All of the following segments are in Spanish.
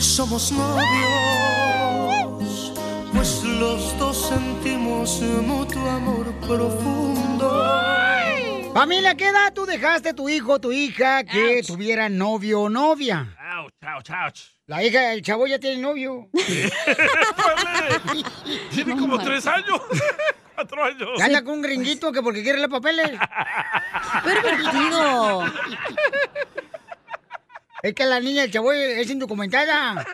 somos novios, pues los dos sentimos mutuo amor profundo. Familia, ¿qué edad tú dejaste tu hijo o tu hija que tuviera novio o novia? Ouch, ouch, ouch. La hija del chavo ya tiene novio. Tiene como tres años. Cuatro años. Anda con un gringuito que porque quiere los papeles. Pervertido. Es que la niña del chavo es indocumentada.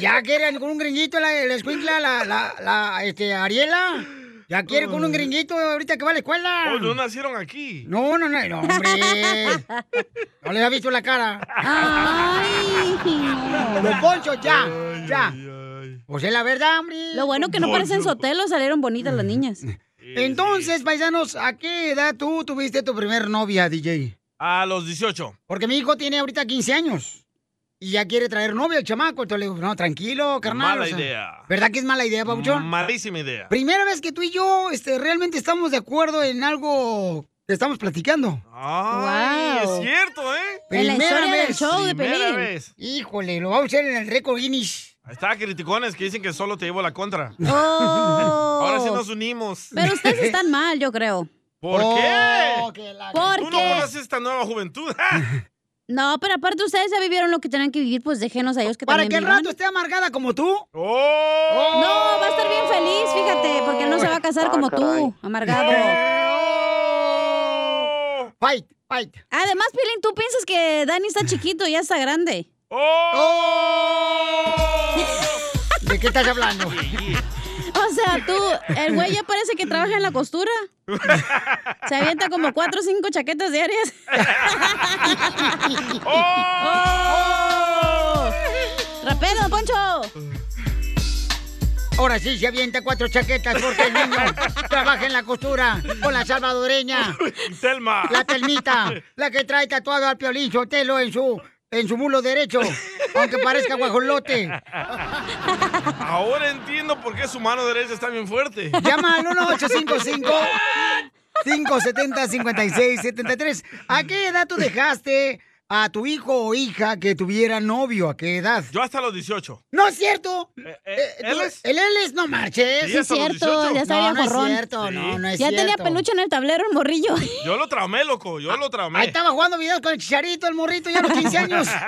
Ya quiere con un gringuito la, la escuincla, la, la, la, este, Ariela. Ya quiere con un gringuito ahorita que va a la escuela. Oh, no nacieron aquí. No, no, no, no, hombre. No les ha visto la cara. Ay, Don Poncho, ya, ya. Pues es la verdad, hombre. Lo bueno que no parecen sotelo, salieron bonitas las niñas. Entonces, paisanos, ¿a qué edad tú tuviste tu primer novia, DJ? A los 18. Porque mi hijo tiene ahorita 15 años. Y ya quiere traer novia el chamaco. Entonces le digo, no, tranquilo, carnal. Mala o sea, idea. ¿Verdad que es mala idea, Pabuchón? Malísima idea. Primera vez que tú y yo este, realmente estamos de acuerdo en algo que estamos platicando. Ay, Wow. es cierto, ¿eh? En la Primera del vez. de Primera Pelín. vez. Híjole, lo vamos a hacer en el récord Guinness. Ahí está, criticones que dicen que solo te llevo la contra. Oh. Ahora sí nos unimos. Pero ustedes están mal, yo creo. ¿Por Oh, qué? la- Tú no Porque... conoces esta nueva juventud. No, pero aparte ustedes ya vivieron lo que tenían que vivir, pues déjenos a ellos que Para también que el rato esté amargada como tú. ¡Oh! No, va a estar bien feliz, fíjate, porque él no se va a casar como tú, amargado. ¡Oh! Fight, fight. Además, Pilín, tú piensas que Dani está chiquito, ya está grande. ¡Oh! ¿De qué estás hablando? O sea, tú, el güey ya parece que trabaja en la costura. Se avienta como cuatro o cinco chaquetas diarias. ¡Oh! ¡Rapero, don Poncho! Ahora sí se avienta cuatro chaquetas porque el niño trabaja en la costura con la salvadoreña. Selma. La telmita, la que trae tatuado al piolín Sotelo en su, en su mulo derecho, aunque parezca guajolote. Ahora entiendo por qué su mano derecha está bien fuerte. Llama al 1855 570 5673 ¿A qué edad tú dejaste a tu hijo o hija que tuviera novio? ¿A qué edad? Yo hasta los 18. No es cierto. Eh, Eh, ¿Él tú- es? El él es, no marches. Sí, los cierto, 18. ya está no, no es cierto, Sí. no, no es Ya cierto. tenía peluche en el tablero el morrillo. Yo lo traumé, loco. Yo lo traumé. Ahí estaba jugando videos con el chicharito, el morrito, ya a los 15 años.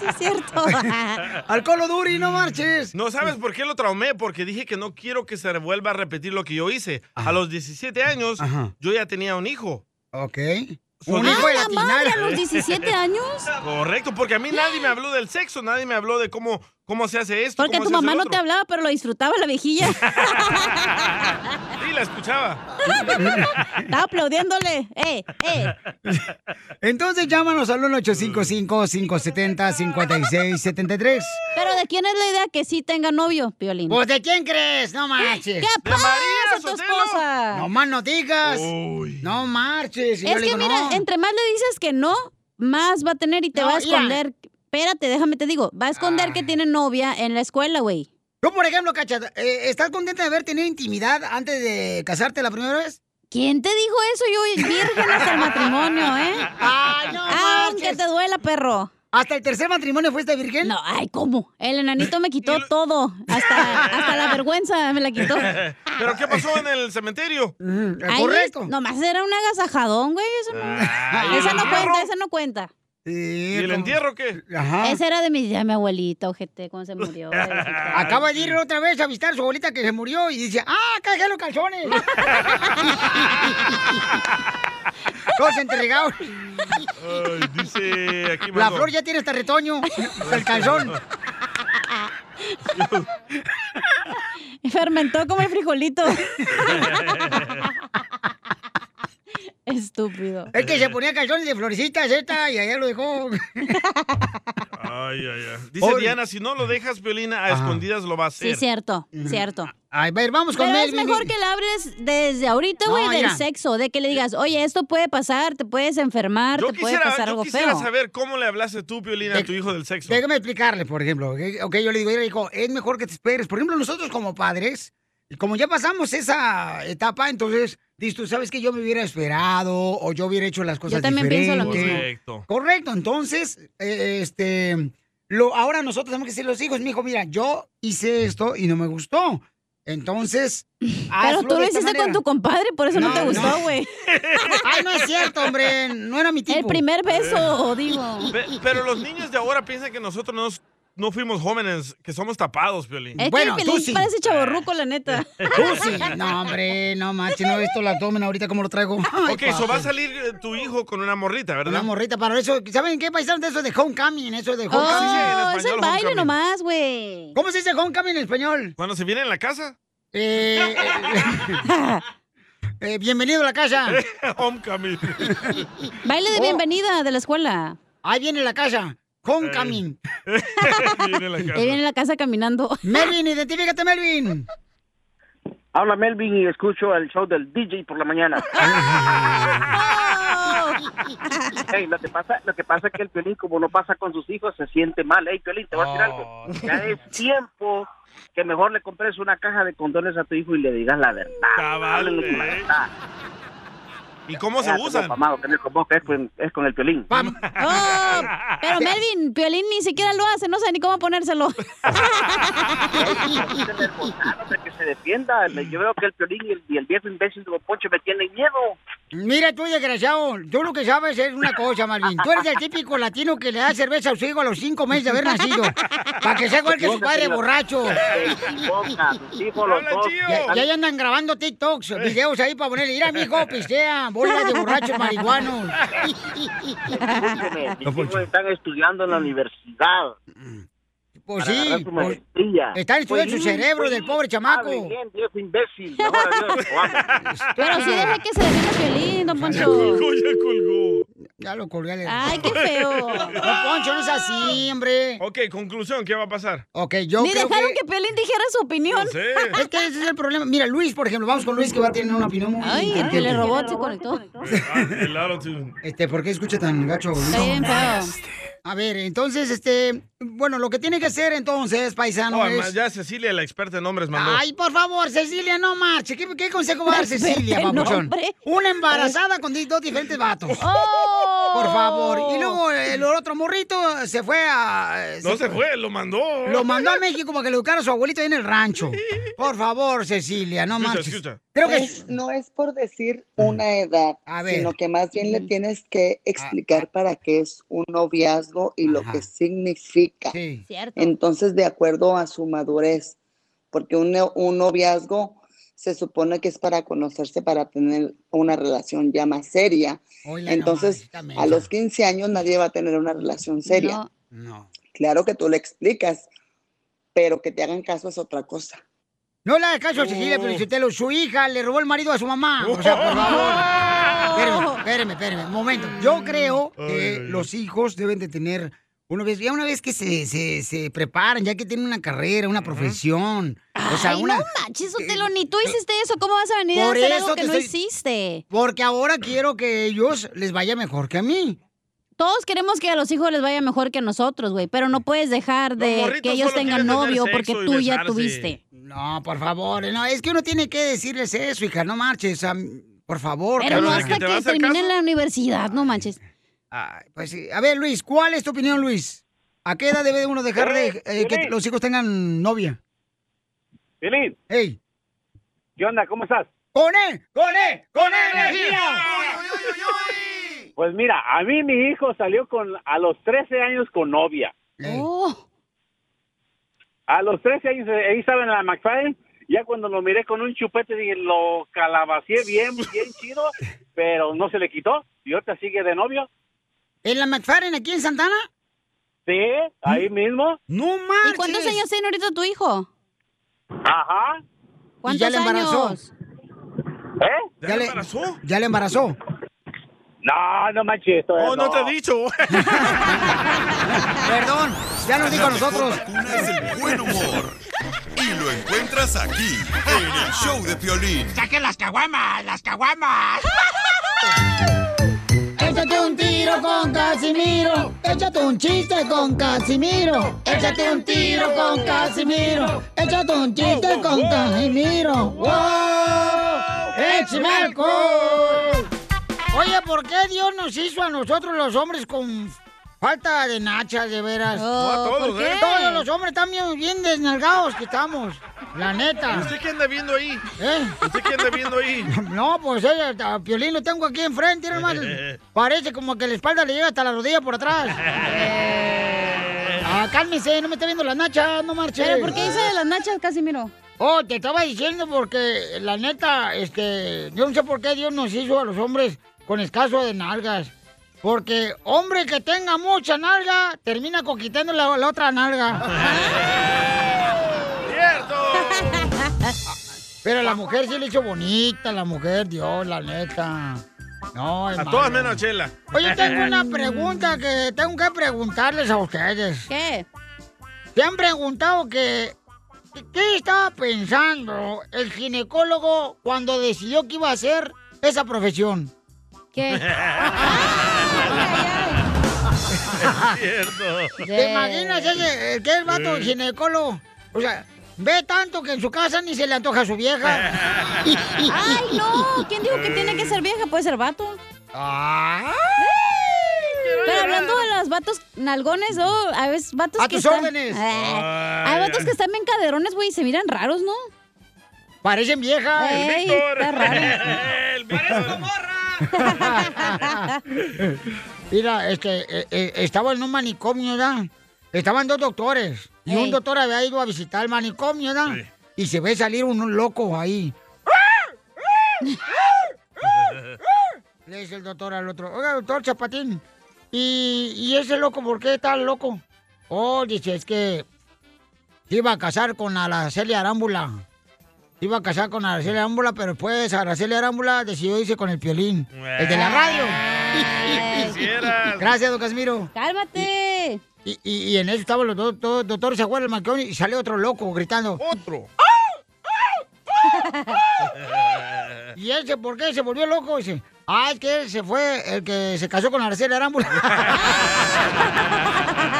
Sí, es cierto. Al colo duri, no marches. No sabes por qué lo traumé, porque dije que no quiero que se vuelva a repetir lo que yo hice. A los 17 años, Ajá. yo ya tenía un hijo. Ok. Solito. ¡Ah, la la madre a los 17 años! Correcto, porque a mí nadie me habló del sexo, nadie me habló de cómo, cómo se hace esto. Porque cómo tu se hace mamá no otro. te hablaba, pero lo disfrutaba la viejilla. Sí, la escuchaba. Estaba aplaudiéndole. ¡Eh, eh! Entonces llámanos al 1-855-570-5673. Pero ¿de quién es la idea que sí tenga novio, Piolín? Pues de quién crees, no marches. ¿Qué ¿De pasa, María tu esposa? No más no digas. Uy. No marches. Y yo es le que digo, mira, no. entre más le dices que no, más va a tener y te No, va a esconder. Espérate, déjame te digo. Va a esconder que tiene novia en la escuela, güey. Tú, por ejemplo, Cacha, eh, ¿estás contenta de haber tenido intimidad antes de casarte la primera vez? ¿Quién te dijo eso? Yo virgen hasta el matrimonio, ¿eh? Ay, no Aunque te duela, perro. ¿Hasta el tercer matrimonio fuiste virgen? No, ay, ¿cómo? El enanito me quitó todo. Hasta, hasta la vergüenza me la quitó. ¿Pero qué pasó en el cementerio? Mm, Ahí correcto. nomás era un agasajadón, güey. Eso no, Ay, esa ¿el no cuenta, esa no cuenta. Sí, ¿Y el como- entierro qué? Ajá. Esa era de mi, ya mi abuelita, ojete, cuando se murió. de. Acaba de ir otra vez a visitar a su abuelita que se murió y dice, ¡ah, dejé los calzones! Todos entregados. Ay, dice aquí La flor ya tiene hasta retoño. el calzón. Fermentó como el frijolito. Estúpido. Es que se ponía calzones de florecitas esta y allá lo dejó. Ay, ay, ay. Dice Oye. Diana, si no lo dejas, Violina, a Ajá. escondidas lo va a hacer. Sí, cierto, cierto. A ver, vamos con Pero es mejor que le hables desde ahorita, No, güey, del sexo, de que le digas, oye, esto puede pasar, te puedes enfermar, Yo te puede quisiera, pasar yo algo quisiera feo. saber cómo le hablaste tú, Violina, a tu hijo del sexo. Déjame explicarle, por ejemplo. Ok, Ok, yo le digo, mira, hijo, es mejor que te esperes. Por ejemplo, nosotros como padres, como ya pasamos esa etapa, entonces, dices tú, ¿sabes que yo me hubiera esperado o yo hubiera hecho las cosas también pienso lo mismo. Correcto. Correcto, entonces, eh, este, lo, ahora nosotros tenemos que decirle a los hijos, mi hijo, mira, yo hice esto y no me gustó. Entonces, Pero hazlo tú de lo esta hiciste manera. con tu compadre, por eso no, No, te no. gustó, güey. Ay, no es cierto, hombre, no era mi tipo. El primer beso, digo. Pe- Pero los niños de ahora piensan que nosotros no, no fuimos jóvenes, que somos tapados, Piolín. Es Bueno, que el tú sí. parece chaborruco, la neta. Tú sí. No, hombre, no manches, no he visto el abdomen ahorita como lo traigo. Ay, ok, eso va a salir eh, tu hijo con una morrita, ¿verdad? Una morrita para eso. ¿Saben qué paisanos de eso de homecoming? Eso de Oh, homecoming. en es el baile homecoming. nomás, güey. ¿Cómo se dice homecoming en español? Cuando se viene en la casa, Eh, eh, eh, bienvenido a la casa. homecoming. Baile de Oh. bienvenida de la escuela. Ahí viene la casa. Homecoming. viene en la casa. Ahí viene la casa caminando. Melvin, identifícate, Melvin. Habla Melvin y escucho el show del DJ por la mañana. Hey, lo que pasa, lo que pasa es que el Piolín, como no pasa con sus hijos, se siente mal. Hey, Piolín, te voy a decir algo. Ya es tiempo que mejor le compres una caja de condones a tu hijo y le digas la verdad. Con la verdad. ¿Y cómo se Ya, como usan? Pamado, tener con vos, que es con, es con el Piolín. Oh, pero Melvin, Piolín ni siquiera lo hace, no sé ni cómo ponérselo. Que se defienda. Yo veo que el Piolín y el, y el viejo imbécil de Don Poncho me tienen miedo. Mira tú, desgraciado, tú lo que sabes es una cosa, Malvin. Tú eres el típico latino que le da cerveza a su hijo a los cinco meses de haber nacido. Para que sea igual que su padre borracho. Los. Ya, ya ahí andan grabando TikToks, videos ahí para ponerle, mira, mijo, pistea, bolas de borrachos marihuanos. Mis hijos están estudiando en la universidad. Pues para sí, su pues, maestría. está estudiando su Pues, cerebro pues, del pobre chamaco. bien, viejo imbécil. Pero sí deje que se defienda Piolín, don Poncho. Colgó, ya colgó. ya lo colgué. le- Ay, qué feo. No, Poncho, no es así, hombre. Ok, conclusión, ¿qué va a pasar? Ok, yo Ni creo dejaron que... que Piolín dijera su opinión. No sé. Es que ese es el problema. Mira, Luis, por ejemplo, vamos con Luis que va a tener una opinión muy Ay, el telerobot se conectó. Ah, el. Este, ¿por qué escucha tan gacho? Luis? Está bien feo. A ver, entonces, este, bueno, lo que tiene que hacer entonces, paisano, Oh, es... ya Cecilia, la experta en nombres, mandó. Ay, por favor, Cecilia, no marche. ¿Qué, qué consejo va a dar Cecilia, papuchón? Una embarazada con dos diferentes vatos. ¡Oh! Por favor. Y luego el otro morrito se fue a... no se fue, lo mandó. Lo mandó a México para que le educara a su abuelito ahí en el rancho. Por favor, Cecilia, no escucha. Creo que... Es- no es por decir una edad, A ver. sino que más bien le tienes que explicar para qué es un noviazgo y lo que significa. Sí. Cierto. Entonces, de acuerdo a su madurez, porque un, un noviazgo se supone que es para conocerse, para tener una relación ya más seria. Entonces, a los mensa. 15 años nadie va a tener una relación seria. No. No. Claro que tú le explicas, pero que te hagan caso es otra cosa. No le hagas caso a Cecilia, Oh. pero su hija le robó el marido a su mamá. O sea, por favor. Espérame, espérame, espérame. Un momento. Yo creo que Ay, ay, ay. los hijos deben de tener, una vez, ya una vez que se, se, se preparan, ya que tienen una carrera, una profesión. O sea, Ay, una... no manches, Sotelo, ni tú hiciste eso. ¿Cómo vas a venir a Por hacer eso algo que te no estoy- hiciste? Porque ahora quiero que ellos les vaya mejor que a mí. Todos queremos que a los hijos les vaya mejor que a nosotros, güey, pero no puedes dejar de que ellos tengan novio porque tú ya tuviste. No, por favor. No, es que uno tiene que decirles eso, hija. No marches. o sea, por favor. Pero no que hasta te que terminen caso. la universidad, no manches. Ay, pues sí. A ver, Luis, ¿cuál es tu opinión, Luis? ¿A qué edad debe uno dejar de eh, que los hijos tengan novia? Piolín, ¡Ey! ¿qué onda? ¿Cómo estás? ¡Con él! ¡Con él! ¡Con energía! Pues mira, a mí mi hijo salió con a los 13 años con novia. Oh, A los 13 años, eh, ahí estaba en la McFarlane. Ya cuando lo miré con un chupete, dije, lo calabacié bien, bien chido, pero no se le quitó. Y ahorita sigue de novio. ¿En la McFarren aquí en Santana? Sí, ahí mismo. ¡No manches! ¿Y cuántos años tiene ahorita tu hijo? Ajá. ¿Cuántos ya le embarazó? años? ¿Eh? ¿Ya, Ya le embarazó? ¿Ya le embarazó? No, no manches. esto Oh, no te he dicho. Perdón, ya nos dijo a nosotros. vacuna es el buen humor. Y lo encuentras aquí, en el show de Piolín. ¡Saquen las caguamas! ¡Las caguamas! Échate un tiro con Casimiro. Échate un chiste con Casimiro. Échate un tiro con Casimiro. Échate un chiste con Casimiro. ¡Wow! ¡Échame alcohol! Oye, ¿por qué Dios nos hizo a nosotros los hombres con Falta de nachas, de veras. No, a todos, ¿por qué? ¿eh? Todos los hombres están bien, bien desnalgados que estamos. La neta. ¿Usted qué anda viendo ahí? ¿Eh? ¿Usted qué anda viendo ahí? No, pues ella, a Piolín lo tengo aquí enfrente, nomás. Parece como que la espalda le llega hasta la rodilla por atrás. Ah, cálmese, no me está viendo la nacha, no marche. ¿Pero por qué dice de las nachas, Casimiro? Oh, te estaba diciendo porque la neta, este, yo no sé por qué Dios nos hizo a los hombres con escaso de nalgas. Porque hombre que tenga mucha nalga, termina conquistando la, la otra nalga. ¡Cierto! Pero la mujer sí le hizo bonita, la mujer, Dios, la neta. No, A todas menos Chela. Oye, tengo una pregunta que tengo que preguntarles a ustedes. ¿Qué? ¿Te han preguntado que qué estaba pensando el ginecólogo cuando decidió que iba a hacer esa profesión? ¿Qué? Cierto. ¿Te imaginas ese, que es vato ginecólogo? O sea, ve tanto que en su casa ni se le antoja a su vieja. ¡Ay, no! ¿Quién dijo que tiene que ser vieja? Puede ser vato. Ay. Pero hablando de los vatos nalgones, ¿no? Hay veces vatos A que tus están- órdenes. Ah, hay vatos que están bien caderones, güey, y se miran raros, ¿no? Parecen viejas. Ey, Víctor. está raro. El Víctor. Mira, este, eh, eh, estaba en un manicomio, ¿verdad? Estaban dos doctores. Y Ey. un doctor había ido a visitar el manicomio, ¿verdad? Sí. Y se ve salir un loco ahí. Le dice el doctor al otro, oiga, doctor Chapatín, ¿y, y ese loco por qué está loco? Oh, dice, es que se iba a casar con Araceli Arámbula. Iba a casar con Araceli Arámbula, pero después Araceli Arámbula decidió irse con el piolín, el de la radio. Quisieras. Gracias, don Casimiro. ¡Cálmate! Y, y- y en eso estaban los dos, dos doctores se del manicomio y sale otro loco gritando. Otro. ¿Y ese por qué se volvió loco? Dice, ah, es que él se fue el que se casó con Araceli Arámbula.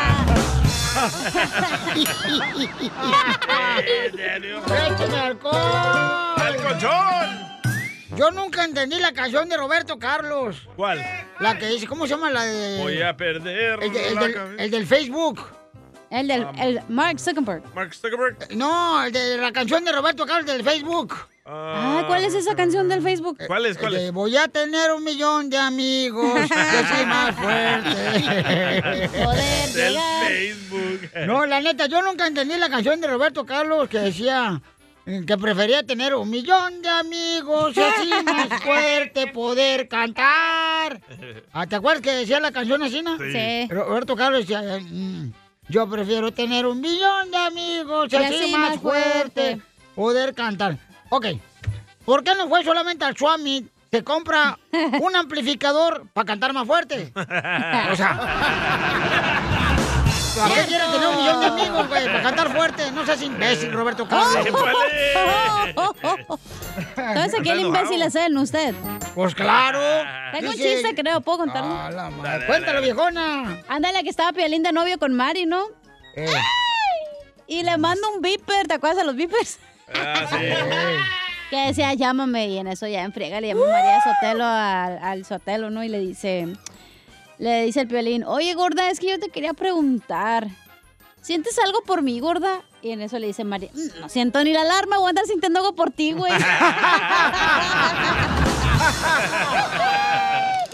¡Échame alcohol! ¡El colchón! Yo nunca entendí la canción de Roberto Carlos. ¿Cuál? La que dice, ¿cómo se llama la de...? Voy a perder el, de- el la del, cabeza. el del Facebook. El del el Mark Zuckerberg. Mark Zuckerberg. No, el de la canción de Roberto Carlos del Facebook. Ah, ¿cuál es esa canción del Facebook? ¿Cuál es? ¿Cuál de, es? Voy a tener un millón de amigos, yo soy más fuerte. Poder Del llegar. Facebook. No, la neta, yo nunca entendí la canción de Roberto Carlos que decía eh, que prefería tener un millón de amigos y así más fuerte poder cantar. Ah, ¿Te acuerdas que decía la canción así, no? Sí. Roberto Carlos decía, eh, mm, yo prefiero tener un millón de amigos así, así más, más fuerte fuerte. poder cantar. Ok, ¿por qué no fue solamente al Swami? Se compra un amplificador para cantar más fuerte. O sea, ¿a qué quiere tener un millón de amigos, güey? Para cantar fuerte. No seas imbécil, Roberto Carlos. Entonces, ¿qué el imbécil es él, usted? Pues claro. Tengo un chiste, creo, ¿puedo contarlo? Ah, la madre. Dale, Cuéntalo, dale. viejona. Ándale, que estaba Piolín de novio con Mari, ¿no? Eh, Y le mando un beeper, ¿te acuerdas de los beepers? Ah, sí. Que decía, llámame, y en eso ya en friega le llama María Sotelo al, al Sotelo, ¿no? Y le dice, le dice el Piolín, oye, gorda, es que yo te quería preguntar, ¿sientes algo por mí, gorda? Y en eso le dice María, "Mm, no siento ni la alarma, voy a andar sintiendo algo por ti, güey.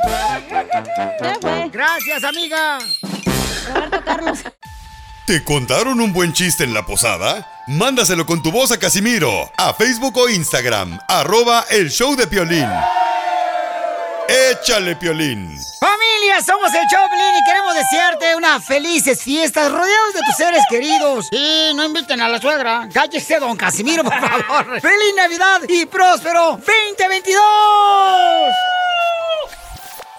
Gracias, amiga. Roberto Carlos. ¿Te contaron un buen chiste en la posada? Mándaselo con tu voz a Casimiro, a Facebook o Instagram, arroba el show de Piolín. Échale, Piolín. Familia, somos el Choplin y queremos desearte unas felices fiestas rodeados de tus seres queridos. Y no inviten a la suegra. Cállese, don Casimiro, por favor. ¡Feliz Navidad y próspero 2022!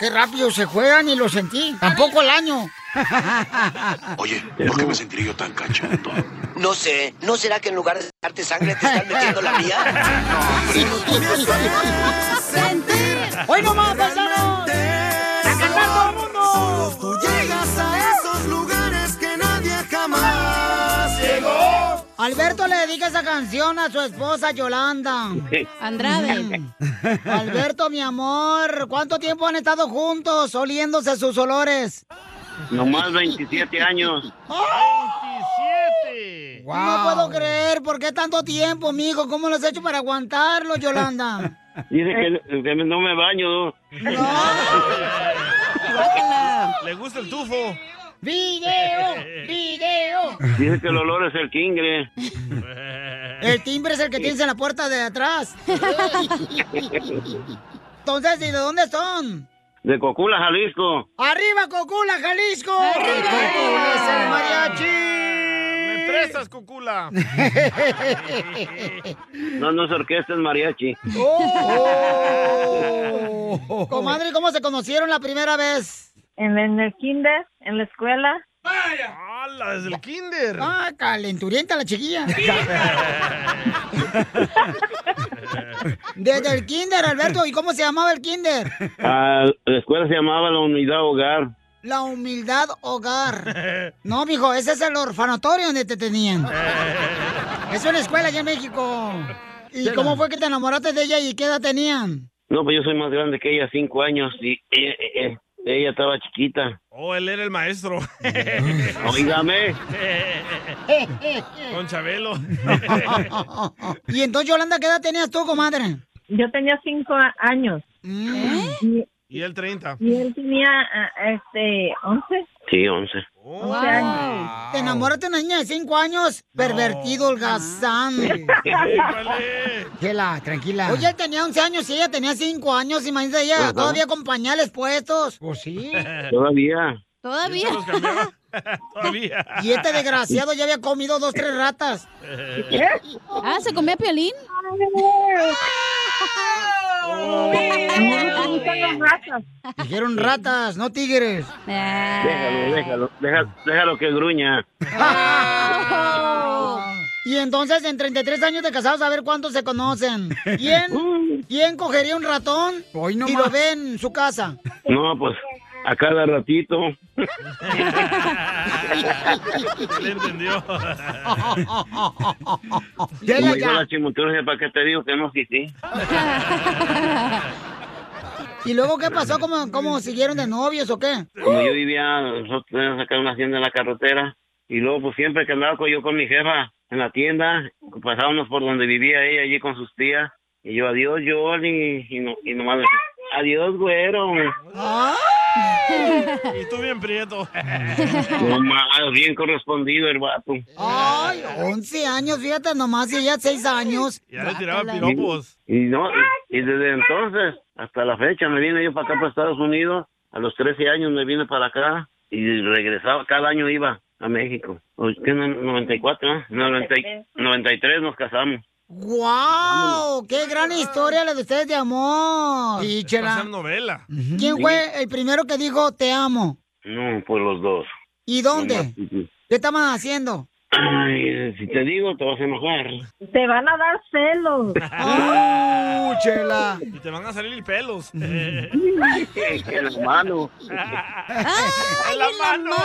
Qué rápido se juegan y lo sentí. Tampoco el año. Oye, ¿por qué me sentiré yo tan cachondo? No sé, ¿no será que en lugar de darte sangre te están metiendo la mía? ¡Hoy nomás, paisanos! Alberto le dedica esa canción a su esposa Yolanda. Andrade. Alberto, mi amor, ¿cuánto tiempo han estado juntos oliéndose sus olores? Nomás 27 años. ¡27! No puedo creer, ¿por qué tanto tiempo, mijo? ¿Cómo lo has hecho para aguantarlo, Yolanda? Dice que, que no me baño. Le gusta el tufo. ¡Video! ¡Video! Dice que el olor es el kingre. El timbre es el que tienes en la puerta de atrás. Entonces, ¿y de dónde son? De Cocula, Jalisco. ¡Arriba, Cocula, Jalisco! ¡Arriba! Cocula es el mariachi! ¿Me prestas, Cocula? No, no es orquesta, es mariachi. ¡Oh! Comadre, ¿cómo se conocieron la primera vez? En, en el kinder, en la escuela. ¡Hala, desde el kinder! Ah, calenturienta la chiquilla. Desde el kinder, Alberto. ¿Y cómo se llamaba el kinder? Ah, la escuela se llamaba la Unidad Hogar. La humildad hogar. No, mijo, ese es el orfanatorio donde te tenían. Es una escuela allá en México. ¿Y cómo fue que te enamoraste de ella y qué edad tenían? No, pues yo soy más grande que ella, cinco años, y ella, ella- ella estaba chiquita. Oh, él era el maestro. Oígame. Con Chabelo. y entonces, Yolanda, ¿qué edad tenías tú, comadre? Yo tenía cinco años. Y, Y él 30. y él tenía, ah, este, once. Sí, once. once años. Te enamoraste de una niña de cinco años, pervertido, holgazán. Chela, tranquila. Oye, él tenía 11 años y ella tenía 5 años. Imagínate, ella Ajá. todavía con pañales puestos. Pues sí. Todavía. Todavía. Todavía. Y este desgraciado ya había comido dos, tres ratas. Ah, ¿se comía piolín? Dijeron ratas, no tigres. Déjalo, déjalo, déjalo, déjalo que gruña. Y entonces, en 33 años de casados, a ver cuántos se conocen. ¿Quién, ¿quién cogería un ratón y lo ve en su casa? No, pues a cada ratito. Le entendió. Como ya. la chimoturgia, ¿para qué te digo que no? Sí, sí. ¿Y luego qué pasó? ¿Cómo, cómo siguieron de novios o qué? Como yo vivía, nosotros teníamos acá una hacienda en la carretera, y luego pues siempre que andaba yo con mi jefa en la tienda, pasábamos por donde vivía ella allí con sus tías, y yo, adiós, Johnny, y, no, y nomás adiós, güero. y tú bien prieto. Nomás, bien correspondido el vato. Ay, 11 años, fíjate nomás, y ella 6 años. Ya le tiraba piropos. Y no, y, y desde entonces hasta la fecha me vine yo para acá, para Estados Unidos. A los 13 años me vine para acá y regresaba, cada año iba a México. ¿Qué, no- 94, ¿no? 90 y- 93 nos casamos. ¡Guau! ¡Qué gran historia la de ustedes de amor! A chela. novela. ¿Quién fue el primero que dijo te amo? No, pues los dos. ¿Y dónde? ¿Qué estaban haciendo? Ay, si te digo, te vas a enojar. Te van a dar celos. ¡Oh, chela! Y te van a salir pelos. en la mano. ¡En la mano!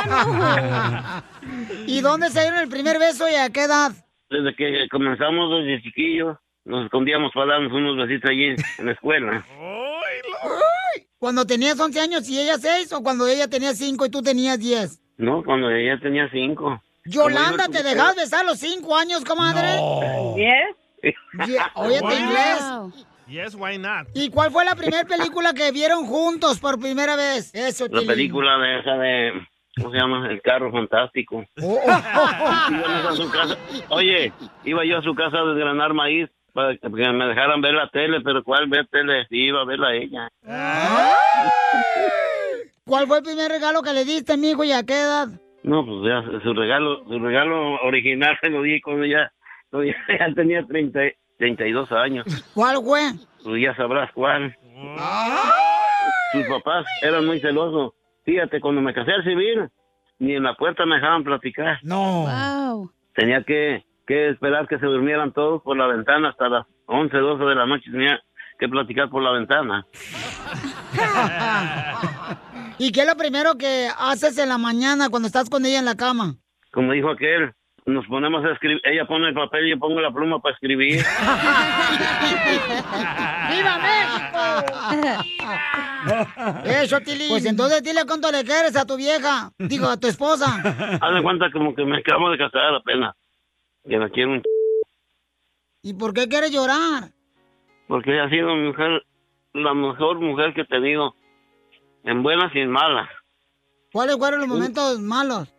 ¿Y dónde se dieron el primer beso y a qué edad? Desde que comenzamos desde chiquillos, nos escondíamos para darnos unos besitos allí en la escuela. ¿Cuando tenías 11 años y ella 6 o cuando ella tenía 5 y tú tenías 10? No, cuando ella tenía cinco. Yolanda, Como ¿te dejas besar a los 5 años, comadre? ¿Yes? Yeah, Oye, Wow. ¿te inglés? Yes, why not? ¿Y cuál fue la primera película que vieron juntos por primera vez? Eso, La película de esa de, ¿cómo se llama? El carro fantástico. Oh, oh, oh. Íbamos a su casa. Oye, iba yo a su casa a desgranar maíz para que me dejaran ver la tele, pero ¿cuál ver tele? Sí, iba a verla ella. ¿Cuál fue el primer regalo que le diste, mijo, y a qué edad? No, pues ya su regalo, su regalo original se lo di cuando ya, cuando ya, ya tenía 30, 32 años. ¿Cuál fue? Pues ya sabrás cuál. Sus papás eran muy celosos. Fíjate, cuando me casé al civil, ni en la puerta me dejaban platicar. No. Wow. Tenía que, que esperar que se durmieran todos por la ventana hasta las 11, 12 de la noche. Tenía que platicar por la ventana. ¿Y qué es lo primero que haces en la mañana cuando estás con ella en la cama? Como dijo aquel, nos ponemos a escribir. Ella pone el papel y yo pongo la pluma para escribir. ¡Viva México! Eso, Tilín. Pues entonces dile cuánto le quieres a tu vieja. Digo, a tu esposa. Haz de cuenta como que me acabo de casar apenas. Que me quiero un ch... ¿Y por qué quieres llorar? Porque ella ha sido mi mujer, la mejor mujer que he tenido. En buenas y en malas. ¿Cuáles fueron los momentos malos?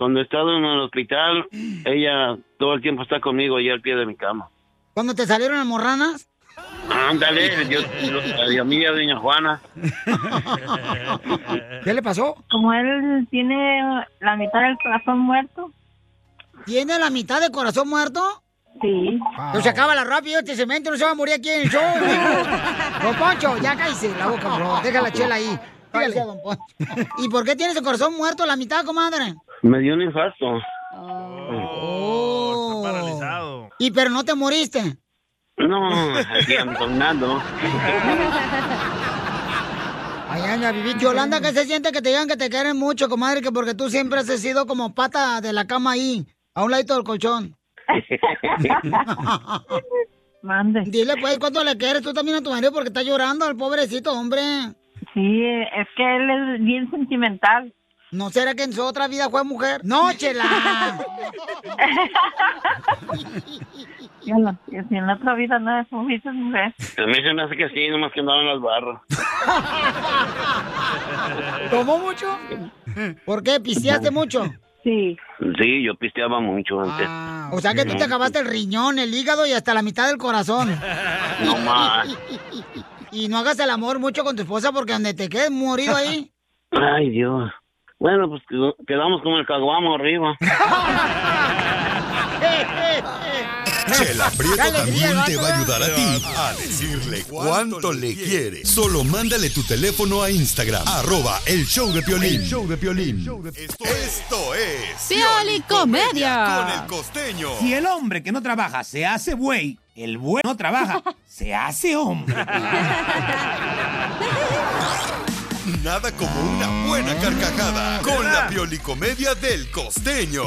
Cuando he estado en el hospital, ella todo el tiempo está conmigo allí al pie de mi cama. ¿Cuando te salieron almorranas? Ándale, Dios, Dios mío, doña Juana. ¿Qué le pasó? Como él tiene la mitad del corazón muerto. ¿Tiene la mitad del corazón muerto? Sí. No se acaba la rápido, este cemento no se va a morir aquí en el show. Don Poncho, ya cállese la boca, bro. Deja la chela ahí. Dígale. Don Poncho. ¿Y por qué tienes el corazón muerto la mitad, comadre? Me dio un infarto. Oh. paralizado. ¿Y pero no te moriste? No, aquí andando. Ay, anda, vivir. Yolanda, ¿qué se siente que te digan que te quieren mucho, comadre? Que porque tú siempre has sido como pata de la cama ahí, a un ladito del colchón. Mande. Dile, pues, ¿cuánto le quieres tú también a tu marido? Porque está llorando el pobrecito, hombre. Sí, es que él es bien sentimental. ¿No será que en su otra vida fue mujer? ¡No, chela! Y en la, y en la otra vida no es fuiste mujer. A mí se me hace que sí, nomás que andaba en los barros. ¿Tomó mucho? ¿Por qué? ¿Pisteaste mucho? Sí. Sí, yo pisteaba mucho antes. O sea que tú te acabaste el riñón, el hígado y hasta la mitad del corazón. No más. Y no hagas el amor mucho con tu esposa porque donde te quedes morido ahí. Ay, Dios. Bueno, pues quedamos como el caguamo arriba. Chela Prieto también te va a ayudar a ti a decirle cuánto le quiere. Solo mándale tu teléfono a Instagram, arroba el show de Piolín. El show de Piolín. Esto, esto es... Piolicomedia. Con el costeño. Si el hombre que no trabaja se hace buey, el buey no trabaja, se hace hombre. Nada como una buena carcajada con la Piolicomedia del costeño.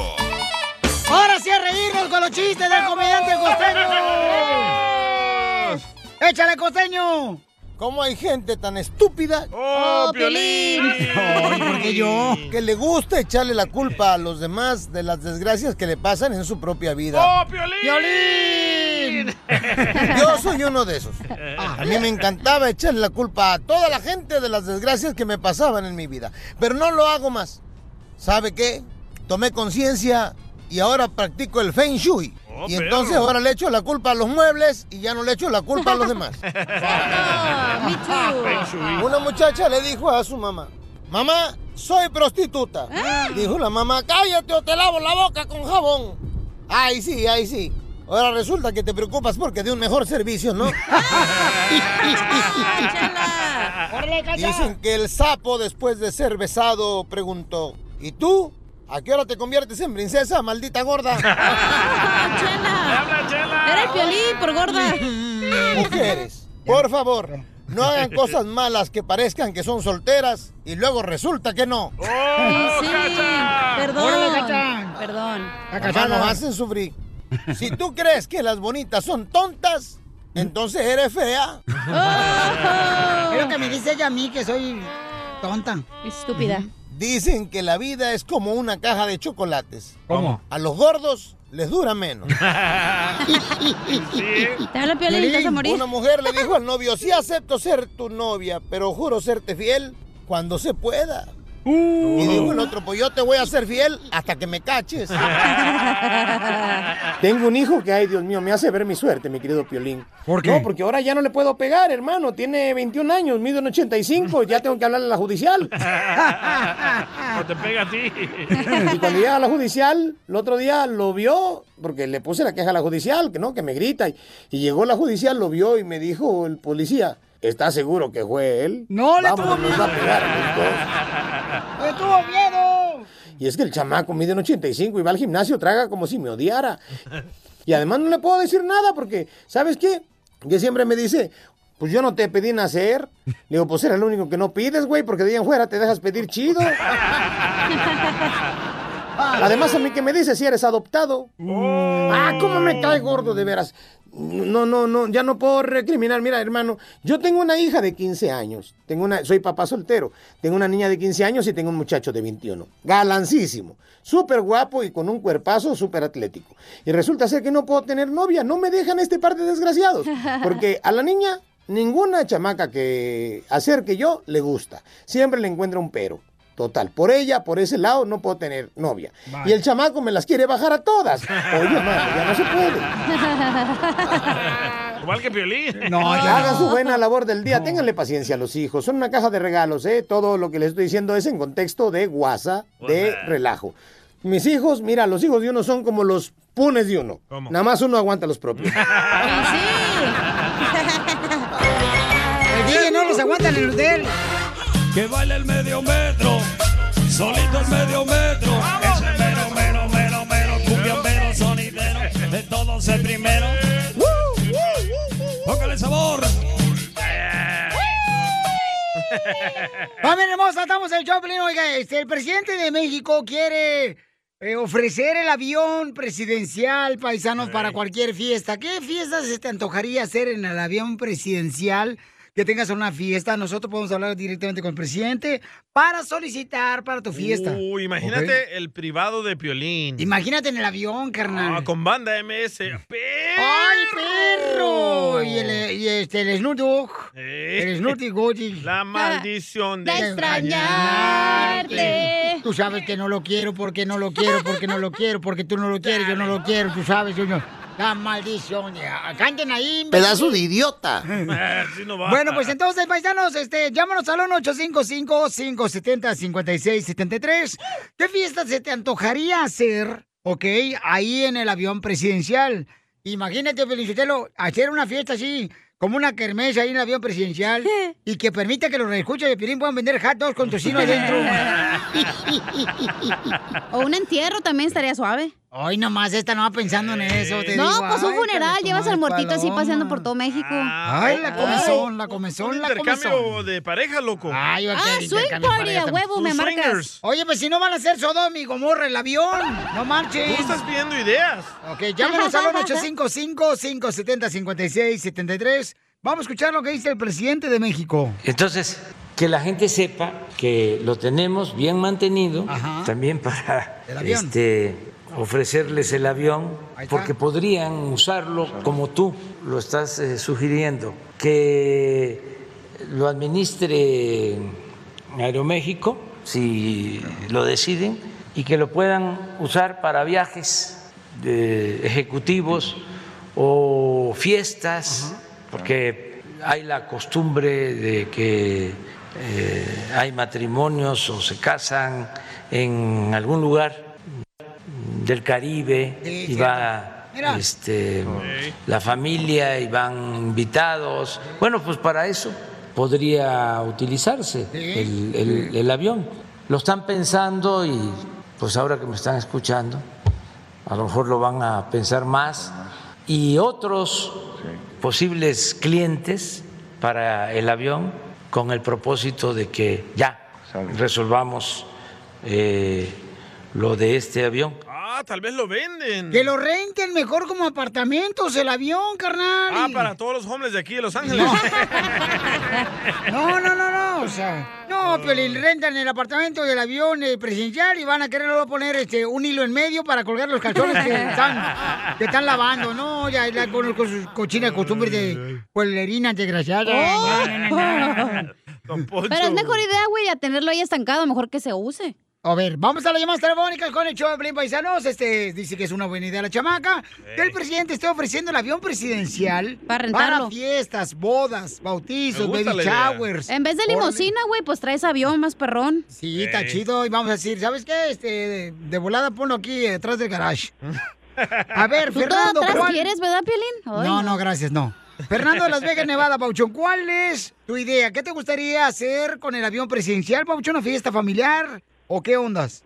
Ahora sí a reírnos con los chistes del comediante costeño. ¡Échale, costeño! ¿Cómo hay gente tan estúpida? ¡Oh, Piolín! Ay, ¿por qué yo? Que le gusta echarle la culpa a los demás de las desgracias que le pasan en su propia vida. ¡Oh, Piolín! ¡Piolín! Yo soy uno de esos. A mí me encantaba echarle la culpa a toda la gente de las desgracias que me pasaban en mi vida. Pero no lo hago más. ¿Sabe qué? Tomé conciencia y ahora practico el Feng Shui. Oh, y entonces perro. ahora le echo la culpa a los muebles y ya no le echo la culpa a los demás. Una muchacha le dijo a su mamá, mamá, soy prostituta. Dijo la mamá, cállate o te lavo la boca con jabón. Ay, sí, ay, sí. Ahora resulta que te preocupas porque de un mejor servicio, ¿no? Dicen que el sapo después de ser besado preguntó, ¿y tú? ¿A qué hora te conviertes en princesa, maldita gorda? Era el piolín por gorda. Mujeres, por favor, no hagan cosas malas que parezcan que son solteras y luego resulta que no. Sí, sí. Perdón. Perdón. Mamá, nos hacen sufrir. Si tú crees que las bonitas son tontas, entonces eres fea. Lo que me dice ella a mí, que soy tonta. Estúpida. Dicen que la vida es como una caja de chocolates. ¿Cómo? A los gordos les dura menos. Te habla Piolín, te vas a morir. Una mujer le dijo al novio, sí acepto ser tu novia, pero juro serte fiel cuando se pueda. Y dijo el otro, pues yo te voy a ser fiel hasta que me caches. Tengo un hijo que, ay Dios mío, me hace ver mi suerte, mi querido Piolín. ¿Por qué? No, porque ahora ya no le puedo pegar, hermano. Tiene 21 años, mide un 85, ya tengo que hablarle a la judicial. O te pega a ti. Y cuando llega a la judicial, el otro día lo vio, porque le puse la queja a la judicial, que no, que me grita. Y, y llegó la judicial, lo vio y me dijo el policía, ¿estás seguro que fue él? No, le Vamos, tuvo nos va a pegar a los dos". ¡Le tuvo miedo! Y es que el chamaco mide un 85 y va al gimnasio, traga como si me odiara. Y además no le puedo decir nada porque, ¿sabes qué? Que siempre me dice, pues yo no te pedí nacer. Le digo, pues era el único que no pides, güey, porque de ahí en fuera te dejas pedir chido. Además, a mí que me dice si eres adoptado. Ah, cómo me cae gordo, de veras. No, no, no, ya no puedo recriminar. Mira, hermano, yo tengo una hija de 15 años. Tengo una, soy papá soltero. Tengo una niña de 15 años y tengo un muchacho de 21. Galancísimo. Súper guapo y con un cuerpazo súper atlético. Y resulta ser que no puedo tener novia. No me dejan este par de desgraciados. Porque a la niña, ninguna chamaca que acerque yo le gusta. Siempre le encuentra un pero. Total, por ella, por ese lado, no puedo tener novia. Y el chamaco me las quiere bajar a todas. Oye, hermano, ya no se puede. Igual que Piolín. No, ya hagan su buena labor del día. Ténganle paciencia a los hijos. Son una caja de regalos, ¿eh? Todo lo que les estoy diciendo es en contexto de guasa, de relajo. Mis hijos, mira, los hijos de uno son como los punes de uno. Nada más uno aguanta los propios. El DJ no los aguantan en el hotel. Que baile el medio metro, solito el medio metro. Ese mero, mero, mero, mero, cumbia mero, sonidero, de todos el primero. Póngale sabor. Familia hermosa, estamos en el Choplin. Oiga, este, el presidente de México quiere eh, ofrecer el avión presidencial, paisanos, para cualquier fiesta. ¿Qué fiestas se te antojaría hacer en el avión presidencial? Que tengas una fiesta, nosotros podemos hablar directamente con el presidente para solicitar para tu fiesta. Uy, imagínate el privado de Piolín. Imagínate en el avión, carnal. Ah, con banda MS. ¡Ay, perro! Y el, y este, el Snoop Dogg. El Snoopy Goody. La maldición de, De extrañarte. Tú sabes que no lo quiero porque no lo quiero, porque no lo quiero, porque tú no lo quieres, yo no lo quiero, tú sabes, señor. La maldición. ya. Canten ahí. imbécil. Pedazo de idiota. No va. Bueno, pues entonces, paisanos, este, llámanos al 1-855-570-5673. ¿Qué fiesta se te antojaría hacer, ok, ahí en el avión presidencial? Imagínate, Felicitelo, hacer una fiesta así, como una kermés ahí en el avión presidencial, y que permita que los escuchas de Pirín puedan vender hot dogs con tocino adentro. O un entierro también estaría suave. Ay, nomás esta no va pensando en eso. Te No, digo, pues un ay, funeral, llevas al muertito así paseando por todo México. Ay, la comezón, la comezón, Un la intercambio comezón. de pareja, loco. Ay, a Ah, swing intercambio party, a huevo, me marcas. Oye, pues si no van a ser Sodoma y Gomorra el avión, no marches. Tú estás pidiendo ideas. Ok, llámanos al 855-570-5673. Vamos a escuchar lo que dice el presidente de México. Entonces, que la gente sepa que lo tenemos bien mantenido, también para El avión. este, ofrecerles el avión, porque podrían usarlo como tú lo estás eh, sugiriendo, que lo administre Aeroméxico, si lo deciden, y que lo puedan usar para viajes de ejecutivos o fiestas, porque hay la costumbre de que eh, hay matrimonios o se casan en algún lugar del Caribe Sí, y va este, la familia y van invitados. Bueno, pues para eso podría utilizarse el, el- el avión. Lo están pensando y pues ahora que me están escuchando, a lo mejor lo van a pensar más. Y otros posibles clientes para el avión con el propósito de que ya resolvamos eh, lo de este avión. Ah, tal vez lo venden. Que lo renten mejor como apartamentos el avión, carnal. Ah, para todos los hombres de aquí de Los Ángeles. No, no, no, no, o sea, no, pero le rentan el apartamento del avión eh, presidencial y van a querer luego poner este un hilo en medio para colgar los calzones que están, que están lavando, no, ya ya con, con sus cochinas costumbres de pueblerina desgraciada. Oh. No, no, no, no. Pero es mejor idea, güey, a tenerlo ahí estancado, mejor que se use. A ver, vamos a las llamadas telefónicas con el show de Pelín Paisanos. Este dice que es una buena idea la chamaca. Que el presidente esté ofreciendo el avión presidencial Para rentarlo. fiestas, bodas, bautizos, baby showers. En vez de limosina, güey, pues traes avión más perrón. Sí, está chido. Y vamos a decir, ¿sabes qué? Este, de, de volada ponlo aquí detrás del garage. A ver, ¿Tú todo Fernando, atrás ¿cuál? quieres, verdad, Piolín? Ay, No, no, gracias, no. Fernando de Las Vegas, Nevada, Pauchón, ¿cuál es tu idea? ¿Qué te gustaría hacer con el avión presidencial, Pauchón? ¿Una fiesta familiar? ¿O qué ondas?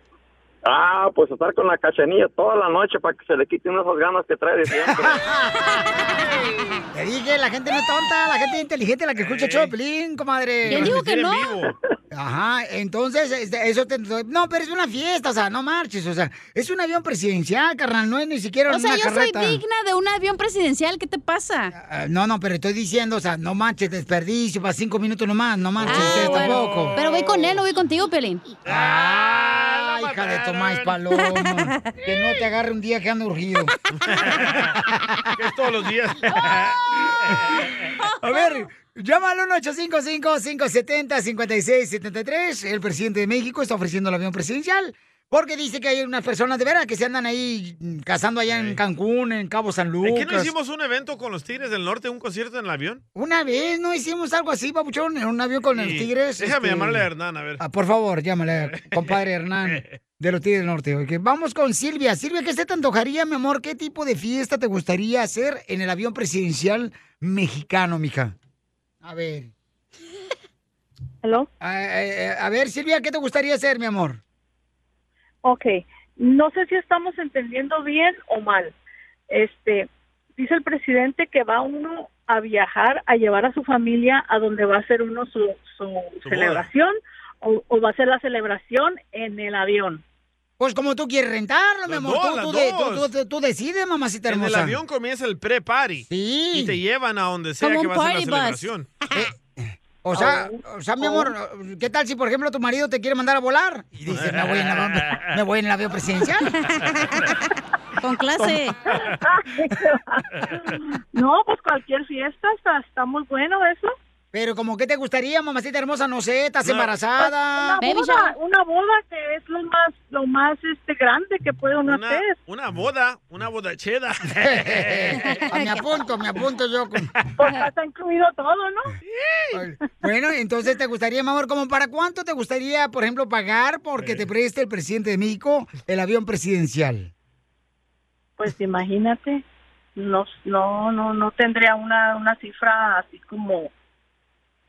Ah, pues estar con la cachanilla toda la noche para que se le quiten esas ganas que trae de siempre. Te dije, la gente no es tonta, la gente es inteligente, la que escucha el show de Pelín, comadre. ¿Quién dijo que no? Ajá, entonces, este, eso te... No, pero es una fiesta, o sea, no marches, o sea, es un avión presidencial, carnal, no es ni siquiera O sea, una yo carreta. soy digna de un avión presidencial. ¿Qué te pasa? Ah, no, no, pero estoy diciendo, o sea, no manches, desperdicio para cinco minutos nomás, no manches, Ah, bueno. tampoco. Pero voy con él, no voy contigo, Pelín. Ah, hija de Tomás Paloma. Que no te agarre un día que ando urgido. Que es todos los días. A ver, llama al 1-855-570-5673. El presidente de México está ofreciendo el avión presidencial. Porque dice que hay unas personas de veras que se andan ahí cazando allá en Cancún, en Cabo San ¿Es Lucas. que no hicimos un evento con los Tigres del Norte, un concierto en el avión? Una vez no hicimos algo así, papuchón, en un avión con los tigres. Déjame este, llamarle a Hernán, a ver. ah, por favor, llámale, compadre Hernán, de los Tigres del Norte. ok. Vamos con Silvia. Silvia, ¿qué se te antojaría, mi amor? ¿Qué tipo de fiesta te gustaría hacer en el avión presidencial mexicano, mija? A ver. ¿Hello? A, a- a ver, Silvia, ¿qué te gustaría hacer, mi amor? Ok, no sé si estamos entendiendo bien o mal. Este, dice el presidente que va uno a viajar a llevar a su familia a donde va a hacer uno su, su Su celebración o, o va a hacer la celebración en el avión. Pues como tú quieres rentarlo, mi amor. dos, tú, tú de- tú- tú- tú decides, mamacita En el hermosa. avión comienza el pre-party. Sí. Y te llevan a donde sea Como que vas a la party bus. O sea, o sea, mi amor, ¿qué tal si, por ejemplo, tu marido te quiere mandar a volar? Y dices, me voy en, la- me voy en el avión presidencial. Con clase. No, pues cualquier fiesta está, está muy bueno eso. Pero como que te gustaría, mamacita hermosa, no sé, estás No. embarazada. Una boda, una boda que es lo más, lo más este grande que puede uno Una, hacer. una boda, una boda cheda. Ah, me apunto, me apunto yo. con- Pues está incluido todo, ¿no? Bueno, entonces te gustaría, mi amor, ¿como para cuánto te gustaría, por ejemplo, pagar porque te preste el presidente de México el avión presidencial? Pues imagínate, no, no, no, no tendría una, una cifra así como,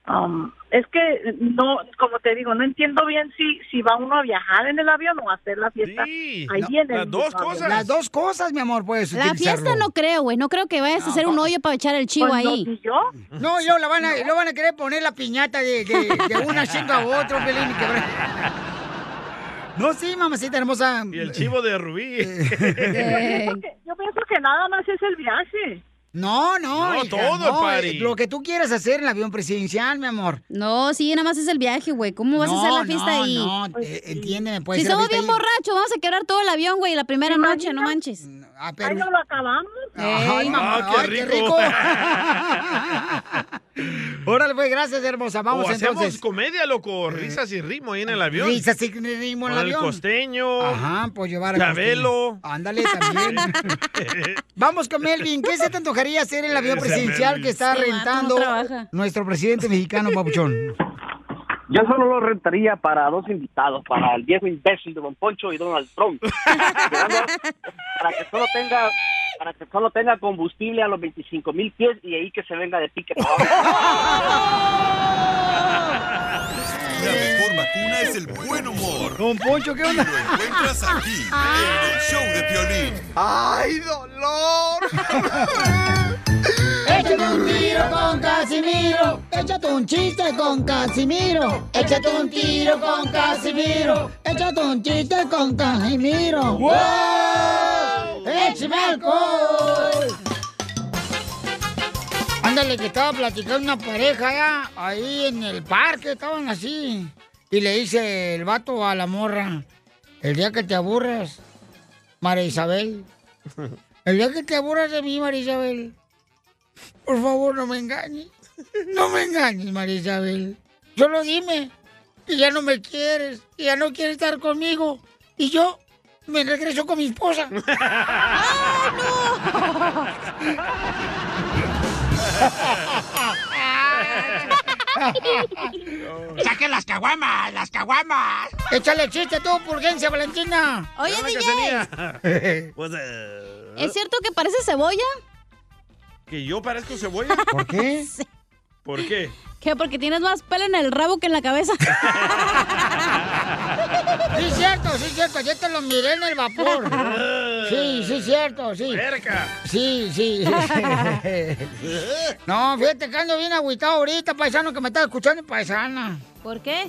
um, es que no, como te digo, no entiendo bien si, si va uno a viajar en el avión o a hacer la fiesta ahí No, en el mismo avión. Las dos cosas, mi amor, puedes La utilizarlo. fiesta no creo, güey. No creo que vayas a hacer un hoyo para echar el chivo Pues no, ahí. ni yo. No, y luego, la van a, y luego van a querer poner la piñata de, de, de una chinga a otro, Pelín, y. No, sí, mamacita hermosa. Y el chivo de Rubí. Yo pienso que- yo pienso que nada más es el viaje. No, no, No, hija, todo, no, eh, Lo que tú quieras hacer en el avión presidencial, mi amor. No, sí, nada más es el viaje, güey. ¿Cómo vas a hacer la fiesta no, ahí? No, eh, entiéndeme, puede si somos bien borrachos, vamos a quebrar todo el avión, güey, la primera noche, no manches. Ah, Ahí no lo acabamos. Ay, mamá, Ah, qué ay, qué rico. rico. Órale, pues, gracias, hermosa. Vamos o hacemos entonces. comedia, loco. Risas y ritmo ahí en el avión. Risas y ritmo en el avión. costeño. Ajá, pues llevar a Chabelo. Ándale, también. Vamos con Melvin. ¿Qué se te antojaría hacer en el avión Ese presidencial que está no rentando nuestro presidente mexicano, Papuchón? Yo solo lo rentaría para dos invitados, para el viejo imbécil de Don Poncho y Donald Trump. Para que solo tenga para que solo tenga combustible a los 25 mil pies y ahí que se venga de pique. La mejor vacuna es el buen humor. Don Poncho, ¿qué onda? Lo encuentras aquí, en el show de Piolín. ¡Ay, dolor! Échate un tiro con Casimiro. Échate un chiste con Casimiro. Échate un tiro con Casimiro. Échate un chiste con Casimiro. ¡Wow! ¡Échame alcohol! Ándale, que estaba platicando una pareja ya, ahí en el parque, estaban así. Y le dice el vato a la morra, el día que te aburras, María Isabel, el día que te aburras de mí, María Isabel, por favor no me engañes. No me engañes, María Isabel. Solo dime que ya no me quieres, que ya no quieres estar conmigo. Y yo me regreso con mi esposa. ¡Saquen las caguamas! ¡Las caguamas! Échale chiste tú, por urgencia, Valentina. Oye, DJ, ¿es cierto que parece cebolla? ¿Que yo parezco cebolla? ¿Por qué? ¿Por qué? ¿Qué? Porque tienes más pelo en el rabo que en la cabeza. Sí, cierto, sí, cierto. Yo te lo miré en el vapor. Sí, sí, cierto, sí. Cerca. Sí, sí. no, fíjate que ando bien agüitado ahorita, paisano, que me está escuchando, paisana. ¿Por qué?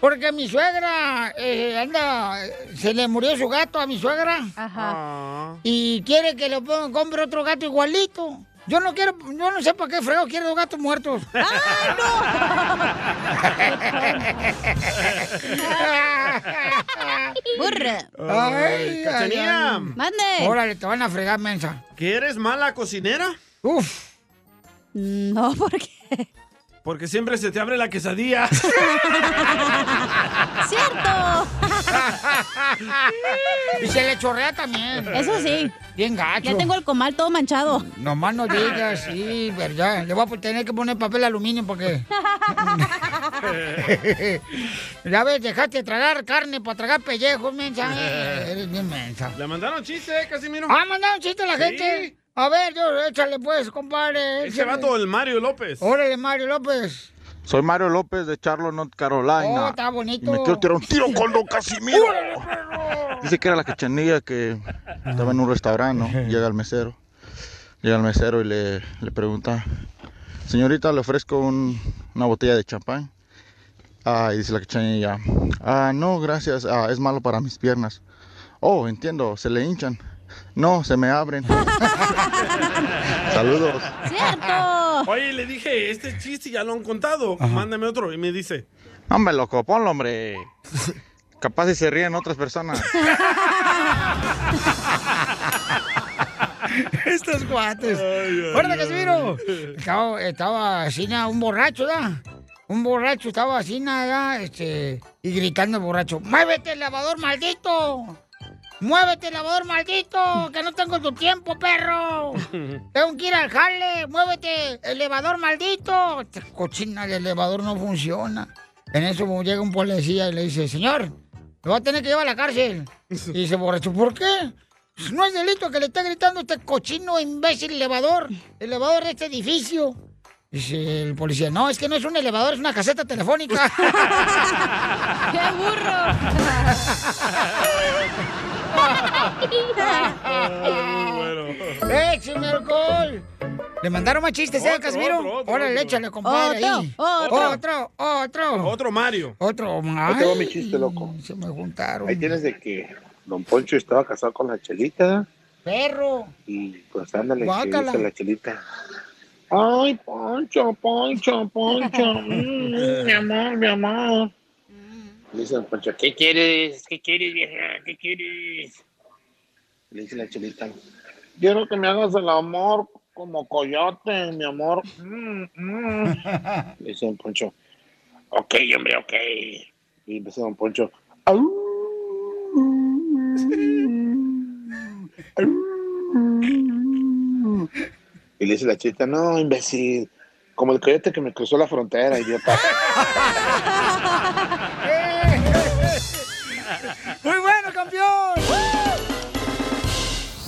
Porque mi suegra eh, anda, se le murió su gato a mi suegra. Ajá. Y quiere que le ponga- compre otro gato igualito. Yo no quiero, yo no sé para qué frego quiero dos gatos muertos. Burra. Ay, Cachanilla. ay, ay. Mande. Órale, te van a fregar, mensa. ¿Que eres mala cocinera? Uf. No, ¿por qué? Porque siempre se te abre la quesadilla. ¡Cierto! y se le chorrea también. Eso sí. Bien gacho. Ya tengo el comal todo manchado. Nomás no digas, sí, verdad. Le voy a tener que poner papel aluminio porque. ya ves, dejaste de tragar carne para tragar pellejos, mensa. Eres bien mensa. ¿Le mandaron chiste, Casimiro? Ah, mandaron chiste a la Sí. gente. A ver, yo, échale pues, compadre. Ese vato, el Mario López. Órale, Mario López. Soy Mario López de Charlotte, North Carolina. Oh, está bonito. Y me quiero tirar un tiro con Don Casimiro. Dice que era la cachanilla que estaba en un restaurante, ¿no? Llega el mesero. Llega el mesero y le, le pregunta, señorita, le ofrezco un- una botella de champán. Ah, y dice la cachanilla, ah, no, gracias, ah, es malo para mis piernas. Oh, entiendo, se le hinchan. No, se me abren. Saludos. ¡Cierto! Oye, le dije, este chiste ya lo han contado. Mándame otro. Y me dice, Hombre, loco, ponlo, hombre. Capaz si se ríen otras personas. Estos guates. ¡Órale, Casimiro! Estaba, estaba así, un borracho, ¿da? Un borracho estaba así, nada, este, y gritando el borracho, ¡Muévete, lavador maldito! ¡Muévete, lavador maldito! ¡Que no tengo tu tiempo, perro! Tengo que ir al jale, muévete, elevador maldito. Cochina de elevador no funciona. En eso llega un policía y le dice, señor, lo va a tener que llevar a la cárcel. Y dice borracho, ¿por qué? Pues No es delito que le esté gritando este cochino imbécil elevador. Elevador de este edificio. Dice el policía, no, es que no es un elevador, es una caseta telefónica. ¡Qué ¡Écheme alcohol! Le mandaron más chistes, ¿eh, Casimiro? Órale, échale, compadre. Otro, ahí. otro. otro, otro. Otro Mario. Otro Ahí va mi chiste, loco. Se me juntaron. Ahí tienes de que Don Poncho estaba casado con la chelita Perro. y pues ándale, que Guácala. dice la chelita. Ay, Poncho, Poncho, Poncho. mm, mi amor, mi amor. Le dice Don Poncho, ¿qué quieres? ¿Qué quieres, vieja? ¿Qué quieres? Le dice la chelita, quiero que me hagas el amor como coyote, mi amor. Mm, mm. Le dice Don Poncho, ok, hombre, ok. Y empieza Don Poncho, "Au". Y le dice la chita, no, imbécil, como el coyote que me cruzó la frontera, idiota.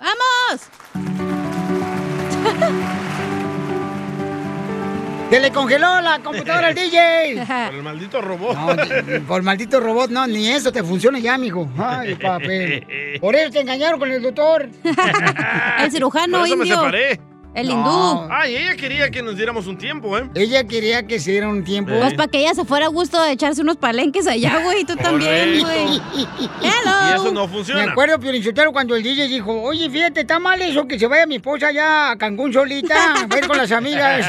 ¡Vamos! Se le congeló la computadora al DJ. Por el maldito robot. No, ni- por el maldito robot, no, ni eso te funciona ya, mijo. Ay, papel. Por eso te engañaron con el doctor. El cirujano Por eso me indio. separé. El No. hindú. Ay, ella quería que nos diéramos un tiempo, ¿eh? Ella quería que se diera un tiempo. Pues para que ella se fuera a gusto de echarse unos palenques allá, güey. Y tú también, güey. Hello. Y eso no funciona. Me acuerdo, Piorinchotero, cuando el DJ dijo, oye, fíjate, está mal eso que se vaya mi esposa allá a Cancún solita, a ir con las amigas.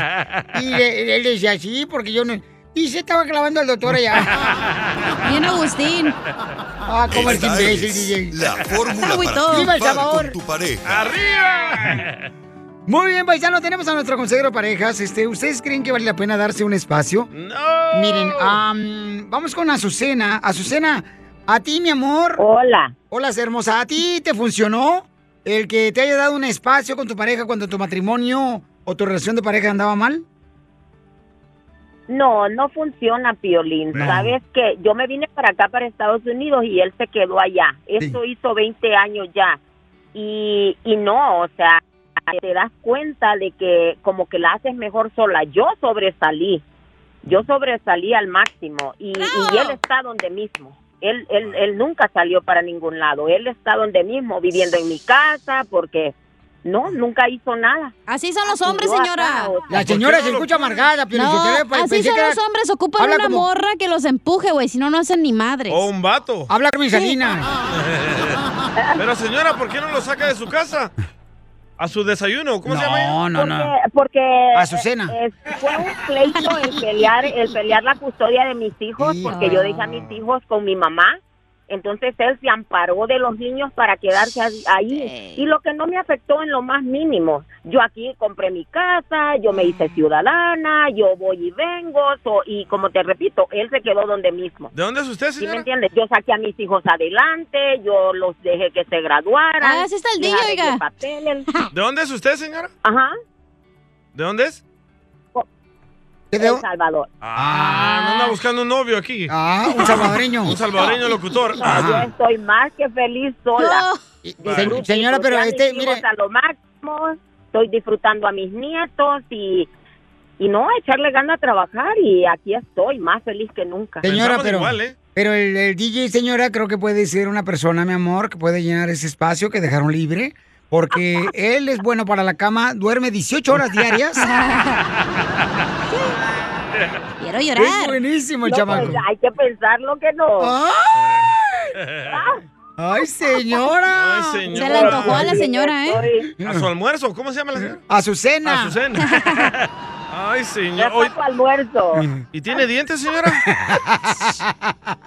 Y le- él decía, sí, porque yo no... Y se estaba clavando al doctor allá. Bien Agustín. Ah, como el imbécil, es DJ. la fórmula para con tu pareja. ¡Arriba! Muy bien, paisano, tenemos a nuestro consejero de parejas. Este, ¿Ustedes creen que vale la pena darse un espacio? ¡No! Miren, am, vamos con Azucena. Azucena, A ti, mi amor. Hola. Hola, hermosa. ¿A ti te funcionó el que te haya dado un espacio con tu pareja cuando tu matrimonio o tu relación de pareja andaba mal? No, no funciona, Piolín. No. Sabes que yo me vine para acá, para Estados Unidos, y él se quedó allá. Esto hizo 20 años ya. Y, y no, o sea, te das cuenta de que como que la haces mejor sola. Yo sobresalí. Yo sobresalí al máximo. Y, y él está donde mismo. Él, él, él nunca salió para ningún lado. Él está donde mismo, viviendo en mi casa, porque no, nunca hizo nada. Así son los hombres, señora. La señora se escucha amargada, pero No, así son que era- los hombres, ocupan Habla una como- morra que los empuje, güey, si no, no hacen ni madres. O un vato. Habla con mi. Pero señora, ¿por qué no lo saca de su casa? A su desayuno, ¿cómo se llama? ella? no, no. Porque, porque Azucena. eh, fue un pleito el pelear, el pelear la custodia de mis hijos, porque yo dejé a mis hijos con mi mamá. Entonces él se amparó de los niños para quedarse ahí-. Y lo que no me afectó en lo más mínimo. Yo aquí compré mi casa, yo me hice ciudadana, yo voy y vengo. so- y como te repito, él se quedó donde mismo. ¿De dónde es usted, ¿Sí me señora? entiendes? Yo saqué a mis hijos adelante, yo los dejé que se graduaran. Ah, así está el arreglé oiga. ¿De dónde es usted, señora? Ajá. ¿De dónde es? El Salvador. Ah, no anda buscando un novio aquí. Ah, un salvadoreño. un salvadoreño locutor. No, yo estoy más que feliz sola. Señora, pero este, mire- a lo máximo, estoy disfrutando a mis nietos y, y no, echarle ganas a trabajar y aquí estoy, más feliz que nunca. Señora, pero, ¿eh? pero el, el DJ, señora, creo que puede ser una persona, mi amor, que puede llenar ese espacio que dejaron libre, porque él es bueno para la cama, duerme 18 horas diarias. Quiero Es buenísimo el No, chamaco. pues, hay que pensarlo que no. ¡Ay, señora! Ay, señora. Se le antojó a la señora, ¿eh? ¿A su almuerzo? ¿Cómo se llama la señora? Azucena. Azucena. Ay, señor. Ya está almuerzo. ¿Y tiene dientes, señora?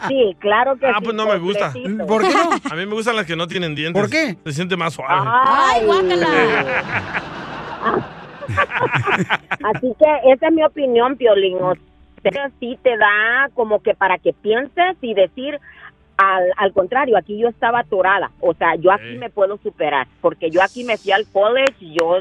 Sí, claro que Ah, sí. pues no me gusta. ¿Por qué no? A mí me gustan las que no tienen dientes. ¿Por qué? Se siente más suave. Ay, Así que esa es mi opinión, Piolín. O sea, sí te da como que para que pienses y decir, al, al contrario, aquí yo estaba atorada. O sea, yo aquí me puedo superar. Porque yo aquí me fui al college, yo,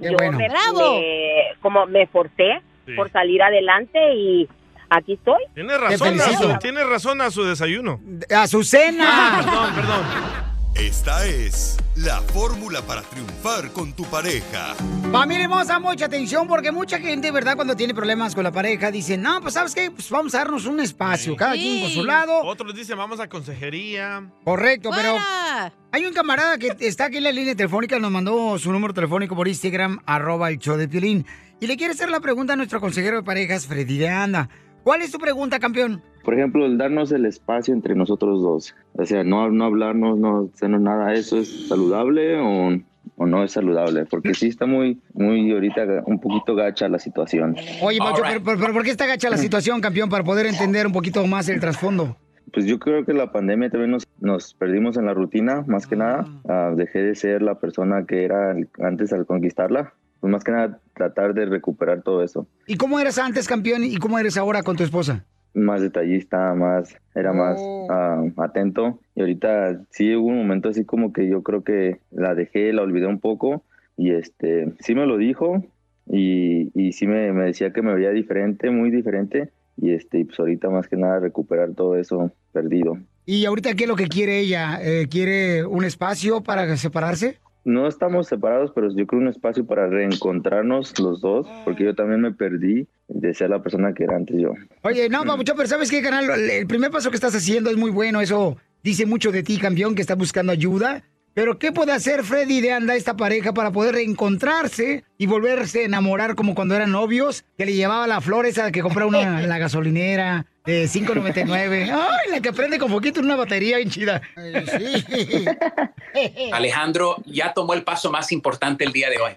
yo bueno. me, me- como me forcé Sí. por salir adelante y aquí estoy. Tiene razón, a su- tiene razón a su desayuno. Azucena. Perdón, perdón. Esta es la fórmula para triunfar con tu pareja. Familia hermosa, mucha atención porque mucha gente, ¿verdad? Cuando tiene problemas con la pareja, dice, no, pues ¿sabes qué? Pues vamos a darnos un espacio, cada quien por su lado. Otros dicen, vamos a consejería. Correcto, pero ¡Fuera! hay un camarada que está aquí en la línea telefónica, nos mandó su número telefónico por Instagram, arroba el show de Piolín. Y le quiere hacer la pregunta a nuestro consejero de parejas, Freddy de Anda. ¿Cuál es tu pregunta, campeón? Por ejemplo, el darnos el espacio entre nosotros dos. O sea, no, no hablarnos, no hacernos nada. ¿Eso es saludable o, o no es saludable? Porque sí está muy, muy ahorita un poquito gacha la situación. Oye, Pacho, pero, pero- pero ¿por qué está gacha la situación, campeón? Para poder entender un poquito más el trasfondo. Pues yo creo que la pandemia también nos, nos perdimos en la rutina, más que nada. Ah, dejé de ser la persona que era antes al conquistarla. Pues más que nada tratar de recuperar todo eso. ¿Y cómo eras antes, campeón, y cómo eres ahora con tu esposa? Más detallista, más, era más ah, atento. Y ahorita sí hubo un momento así como que yo creo que la dejé, la olvidé un poco. Y este, sí me lo dijo y, y sí me, me decía que me veía diferente, muy diferente. Y este, y pues ahorita más que nada recuperar todo eso perdido. ¿Y ahorita qué es lo que quiere ella? Eh, ¿Quiere un espacio para separarse? No estamos separados, pero yo creo un espacio para reencontrarnos los dos, porque yo también me perdí de ser la persona que era antes yo. Oye, no, Papuchón, pero ¿sabes qué, canal? El primer paso que estás haciendo es muy bueno. Eso dice mucho de ti, campeón, que estás buscando ayuda. Pero ¿qué puede hacer Freddy de Anda, esta pareja, para poder reencontrarse y volverse a enamorar como cuando eran novios? Que le llevaba la flor esa que compra una en la gasolinera de 5.99. ¡Ay, la que prende con poquito en una batería bien chida! Sí. Alejandro ya tomó el paso más importante el día de hoy,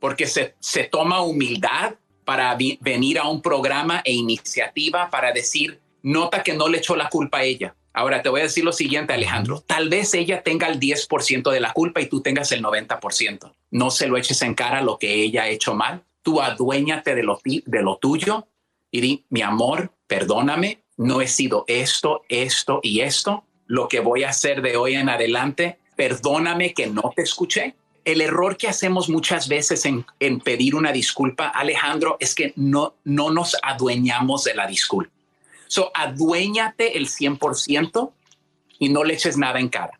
porque se, se toma humildad para venir a un programa e iniciativa para decir, nota que no le echó la culpa a ella. Ahora te voy a decir lo siguiente, Alejandro. Tal vez ella tenga el 10% de la culpa y tú tengas el 90%. No se lo eches en cara lo que ella ha hecho mal. Tú aduéñate de lo, de lo tuyo y di, mi amor, perdóname. no he sido esto, esto y esto, lo que voy a hacer de hoy en adelante, perdóname que no te escuché. El error que hacemos muchas veces en, en pedir una disculpa, Alejandro, es que no, no nos adueñamos de la disculpa. So, aduéñate el 100% y no le eches nada en cara.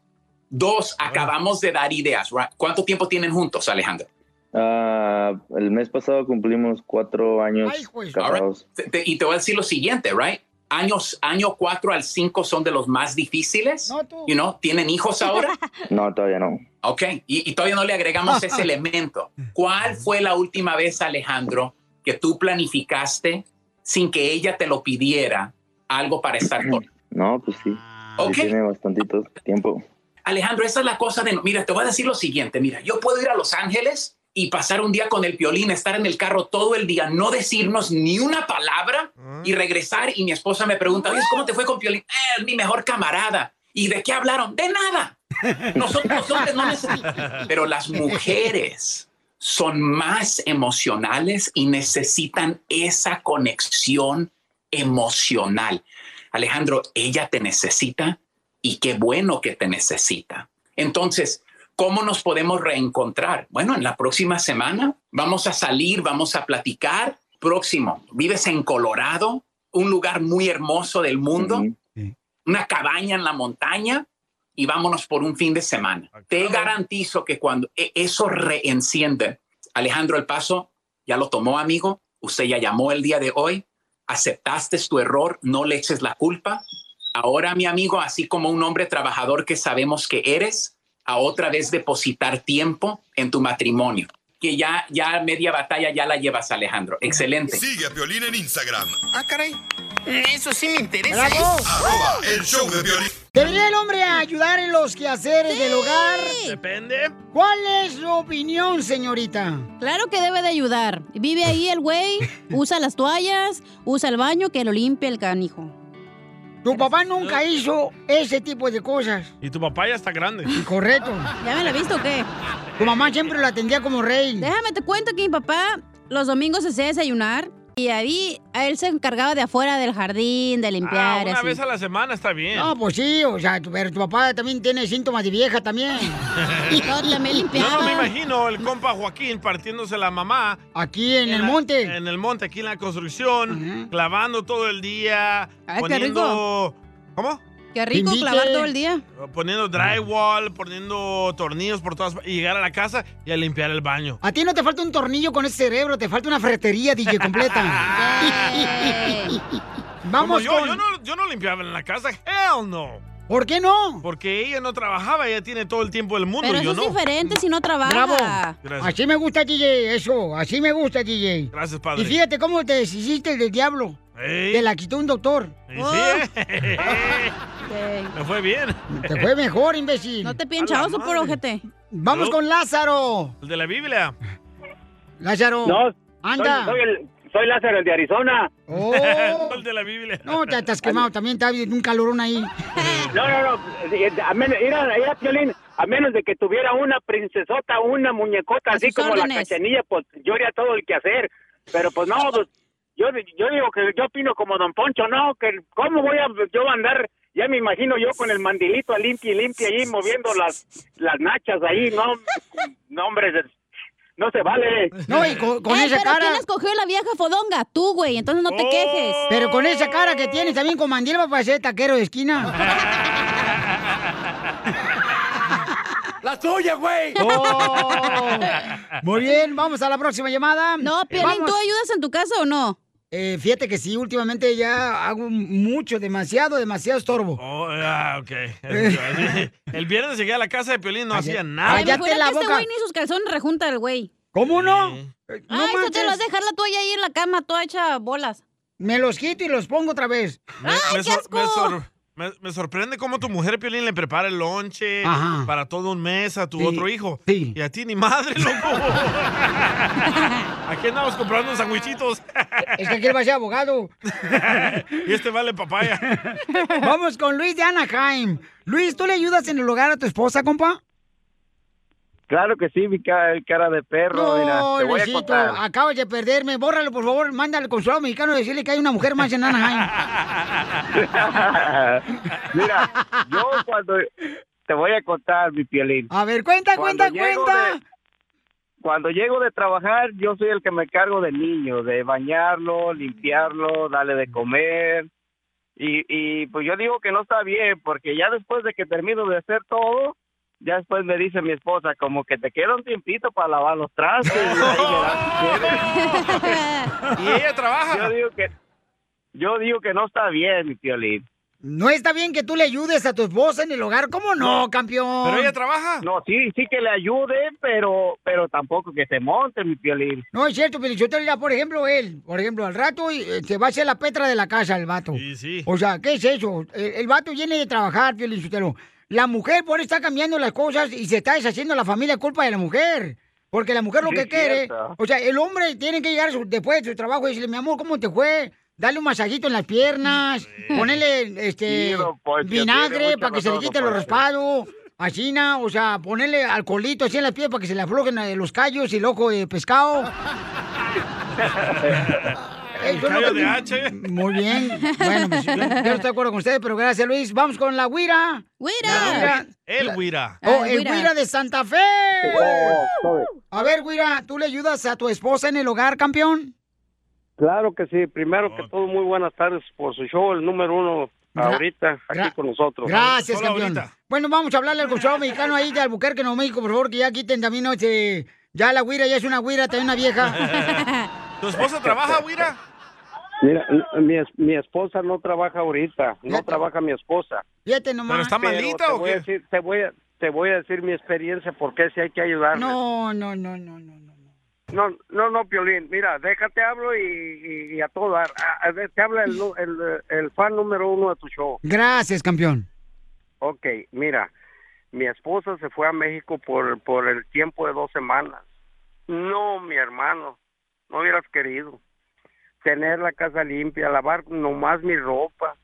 Dos, acabamos de dar ideas. right? ¿Cuánto tiempo tienen juntos, Alejandro? Ah, el mes pasado cumplimos cuatro años casados. Te- te- y te voy a decir lo siguiente, right? Años, año 4 al 5 son de los más difíciles. You know, ¿Tienen hijos ahora? No, todavía no. Ok, y, y todavía no le agregamos ese elemento. ¿Cuál fue la última vez, Alejandro, que tú planificaste sin que ella te lo pidiera algo para estar con? No, pues sí. Tiene bastantito tiempo. Alejandro, esa es la cosa de, mira, te voy a decir lo siguiente, mira, yo puedo ir a Los Ángeles y pasar un día con el violín, estar en el carro todo el día, no decirnos ni una palabra y regresar y mi esposa me pregunta, oye, ¿cómo te fue con violín? "Eh, es mi mejor camarada. ¿Y de qué hablaron? De nada. Nosotros los hombres no necesitamos. Pero las mujeres son más emocionales y necesitan esa conexión emocional. Alejandro, ella te necesita y qué bueno que te necesita. Entonces, ¿cómo nos podemos reencontrar? Bueno, en la próxima semana vamos a salir, vamos a platicar. Próximo, vives en Colorado, un lugar muy hermoso del mundo, una cabaña en la montaña y vámonos por un fin de semana. Te garantizo que cuando e- eso reenciende, Alejandro El Paso ya lo tomó, amigo, usted ya llamó el día de hoy, aceptaste tu error, no le eches la culpa. Ahora, mi amigo, así como un hombre trabajador que sabemos que eres, a otra vez depositar tiempo en tu matrimonio, que ya, ya media batalla ya la llevas, Alejandro. Excelente. Sigue a Piolín en Instagram. Ah, caray. Eso sí me interesa. ¡Bravo! ¿eh? Arroba el show de Piolín. ¿Debería el hombre ayudar en los quehaceres del hogar? Depende. ¿Cuál es su opinión, señorita? Claro que debe de ayudar. Vive ahí el güey, usa las toallas, usa el baño, que lo limpie el canijo. Tu papá nunca hizo ese tipo de cosas. Y tu papá ya está grande. Correcto. ¿Ya me la viste o qué? Tu mamá siempre lo atendía como rey. Déjame te cuento que mi papá los domingos se hacía desayunar y ahí a él se encargaba de afuera del jardín, de Ah, limpiar. y una así. vez a la semana está bien. No, pues sí, o sea, tu- pero tu papá también tiene síntomas de vieja también. No, también Yo limpiaba. no me imagino el compa Joaquín partiéndose la mamá. Aquí en el la- monte. En el monte, aquí en la construcción, clavando todo el día. Ay, qué poniendo. ¿Cómo? Qué rico Invite. clavar todo el día. Poniendo drywall, poniendo tornillos por todas partes. Y llegar a la casa y a limpiar el baño. A ti no te falta un tornillo con ese cerebro, te falta una ferretería, DJ, completa. Vamos yo, con... yo, no, yo no limpiaba en la casa. Hell no. ¿Por qué no? Porque ella no trabajaba, ella tiene todo el tiempo del mundo. Pero y yo eso no. es diferente si no trabaja. Bravo. Gracias. Así me gusta, DJ, eso. Así me gusta, DJ. Gracias, Y padre. fíjate cómo te deshiciste del diablo. Ey. Te la quitó un doctor. Y sí, Me fue bien. Te fue mejor, imbécil. No te A la pinchaoso por ojete. Vamos con Lázaro. El de la Biblia. Lázaro. No, Anda. Soy, soy el, soy Lázaro, el de Arizona. Oh. el de la Biblia. No, te, te has quemado. También está bien un calorón ahí. No, no, no. A menos, era, era, Piolín, a menos de que tuviera una princesota, una muñecota, A así como la órdenes. cachanilla, pues yo haría todo el que hacer. Pero pues no, pues yo, yo digo que yo opino como Don Poncho, no, que cómo voy a yo andar, ya me imagino yo con el mandilito a limpia y limpia ahí moviendo las, las nachas ahí, no, no hombre, no se vale. No, y con, con Eh, esa pero cara. ¿quién escogió la vieja fodonga? Tú, güey. Entonces no te Oh. quejes. Pero con esa cara que tienes también con mandil va a parecer taquero de esquina. ¡La tuya, güey! Oh. Muy bien, vamos a la próxima llamada. No, Piolín. ¿tú ayudas en tu casa o no? Eh, fíjate que sí, últimamente ya hago mucho, demasiado, demasiado estorbo. Oh, ah, ok. El, viernes llegué a la casa de Piolín, no hacía nada. Ay, me la que este boca. güey ni sus calzones rejunta el güey. ¿Cómo no? Eh, No Ay, eso te lo vas a manches. dejar la toalla ahí en la cama, toda hecha bolas. Me los quito y los pongo otra vez. Me, ¡Ay, me qué asco! me sor- me- me sorprende cómo tu mujer Piolín le prepara el lonche Ajá. para todo un mes a tu Sí, otro hijo. sí. Y a ti ni madre, loco. Aquí andamos comprando sandwichitos. Es que aquí va a ser abogado. y este vale papaya. Vamos con Luis de Anaheim. Luis, ¿tú le ayudas en el hogar a tu esposa, compa? Claro que sí, mi cara, cara de perro. mira, No, te voy a Luisito, contar. acabas de perderme. Bórralo, por favor. Mándale al consulado mexicano y decirle que hay una mujer más en Anaheim. Mira, yo cuando te voy a contar, mi piolín. A ver, cuenta, Cuando cuenta, cuenta. de- cuando llego de trabajar, yo soy el que me cargo del niño, de bañarlo, limpiarlo, darle de comer. Y, y pues yo digo que no está bien, porque ya después de que termino de hacer todo, ya después me dice mi esposa, como que te queda un tiempito para lavar los trastes. y ahí verás si quieres. ¿Y ella trabaja? Yo digo que, yo digo que no está bien, mi piolín. No está bien que tú le ayudes a tu esposa en el hogar. ¿Cómo no, campeón? trabaja? No, sí, sí que le ayude, pero, pero tampoco que se monte, mi piolín. No, es cierto, pero yo te diría, por ejemplo, él, por ejemplo, al rato eh, se va a hacer la petra de la casa el vato. Sí, sí. O sea, ¿qué es eso? El, el vato viene de trabajar, Piolín. La mujer por está cambiando las cosas y se está deshaciendo la familia culpa de la mujer. Porque la mujer lo Sí, que quiere, o sea, el hombre tiene que llegar su- después de su trabajo y decirle, mi amor, ¿cómo te fue? Dale un masajito en las piernas, ponerle este Sí, don Poncho, tiene vinagre para que se le quite los Poncho. raspados, asina, o sea, ponerle alcoholito así en las piernas para que se le aflojen eh, los callos y el ojo de pescado. El es lo callo que- de H. Muy bien. Bueno, pues yo, yo no estoy de acuerdo con ustedes, pero gracias, Luis. Vamos con la Guira. ¡Guira! El Guira. Oh, Ah, el Guira. Guira de Santa Fe. A ver, Guira, ¿tú le ayudas a tu esposa en el hogar, campeón? Claro que sí. Primero que todo, muy buenas tardes por su show, el número uno ahorita aquí gra- con nosotros. Gracias, campeón. Bueno, vamos a hablarle al consulado mexicano ahí de Albuquerque, Nuevo México, por favor, que ya quiten también, ¿no? Este, ya la Guira ya es una Guira, también una vieja. ¿Tu esposa trabaja, Guira? Mira, mi, es- mi esposa no trabaja ahorita, no trabaja mi esposa. Fíjate nomás. ¿Pero está Pero malita te o voy a qué? decir- te voy a te voy a decir mi experiencia porque si hay que ayudarle. No, no, no, no, no. No, no, no, Piolín. Mira, déjate hablo y, y- y a todo dar. A- a ver, te habla el, el, el fan número uno de tu show. Gracias, campeón. Ok, mira, mi esposa se fue a México por, por el tiempo de dos semanas. No, mi hermano, no hubieras querido. Tener la casa limpia, lavar nomás mi ropa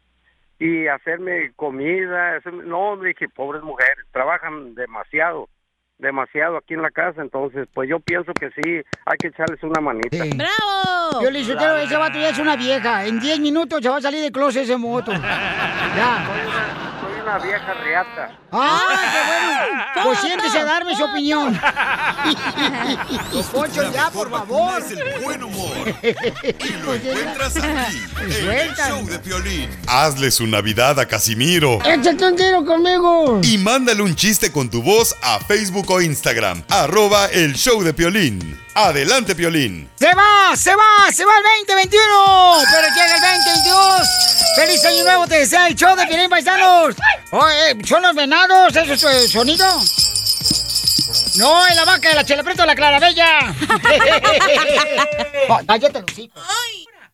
y hacerme comida. hacerme- No, dije, pobres mujeres, trabajan demasiado, demasiado aquí en la casa. Entonces, pues yo pienso que sí, hay que echarles una manita. ¡Bravo! Yo le dije, ese vato ya es una vieja. En 10 minutos se va a salir de closet ese moto. Ya. Una vieja reata. ¡Ah, qué bueno! Pues siéntese a darme su opinión. Poncho, ya, por favor. Es el buen humor. Y lo encuentras aquí, en el show de Piolín. Hazle su Navidad a Casimiro. Échate un tiro conmigo. Y mándale un chiste con tu voz a Facebook o Instagram. Arroba el show de Piolín. Adelante, Piolín. ¡Se va! ¡Se va! ¡Se va el 2021! ¡Pero llega el 2022! ¡Feliz año nuevo! Te desea el show de Piolín Paisanos. Oye, ¿son los venados? ¿Eso es el sonido? No, es la vaca de la de la Clarabella. Oh, Cállate los hijos.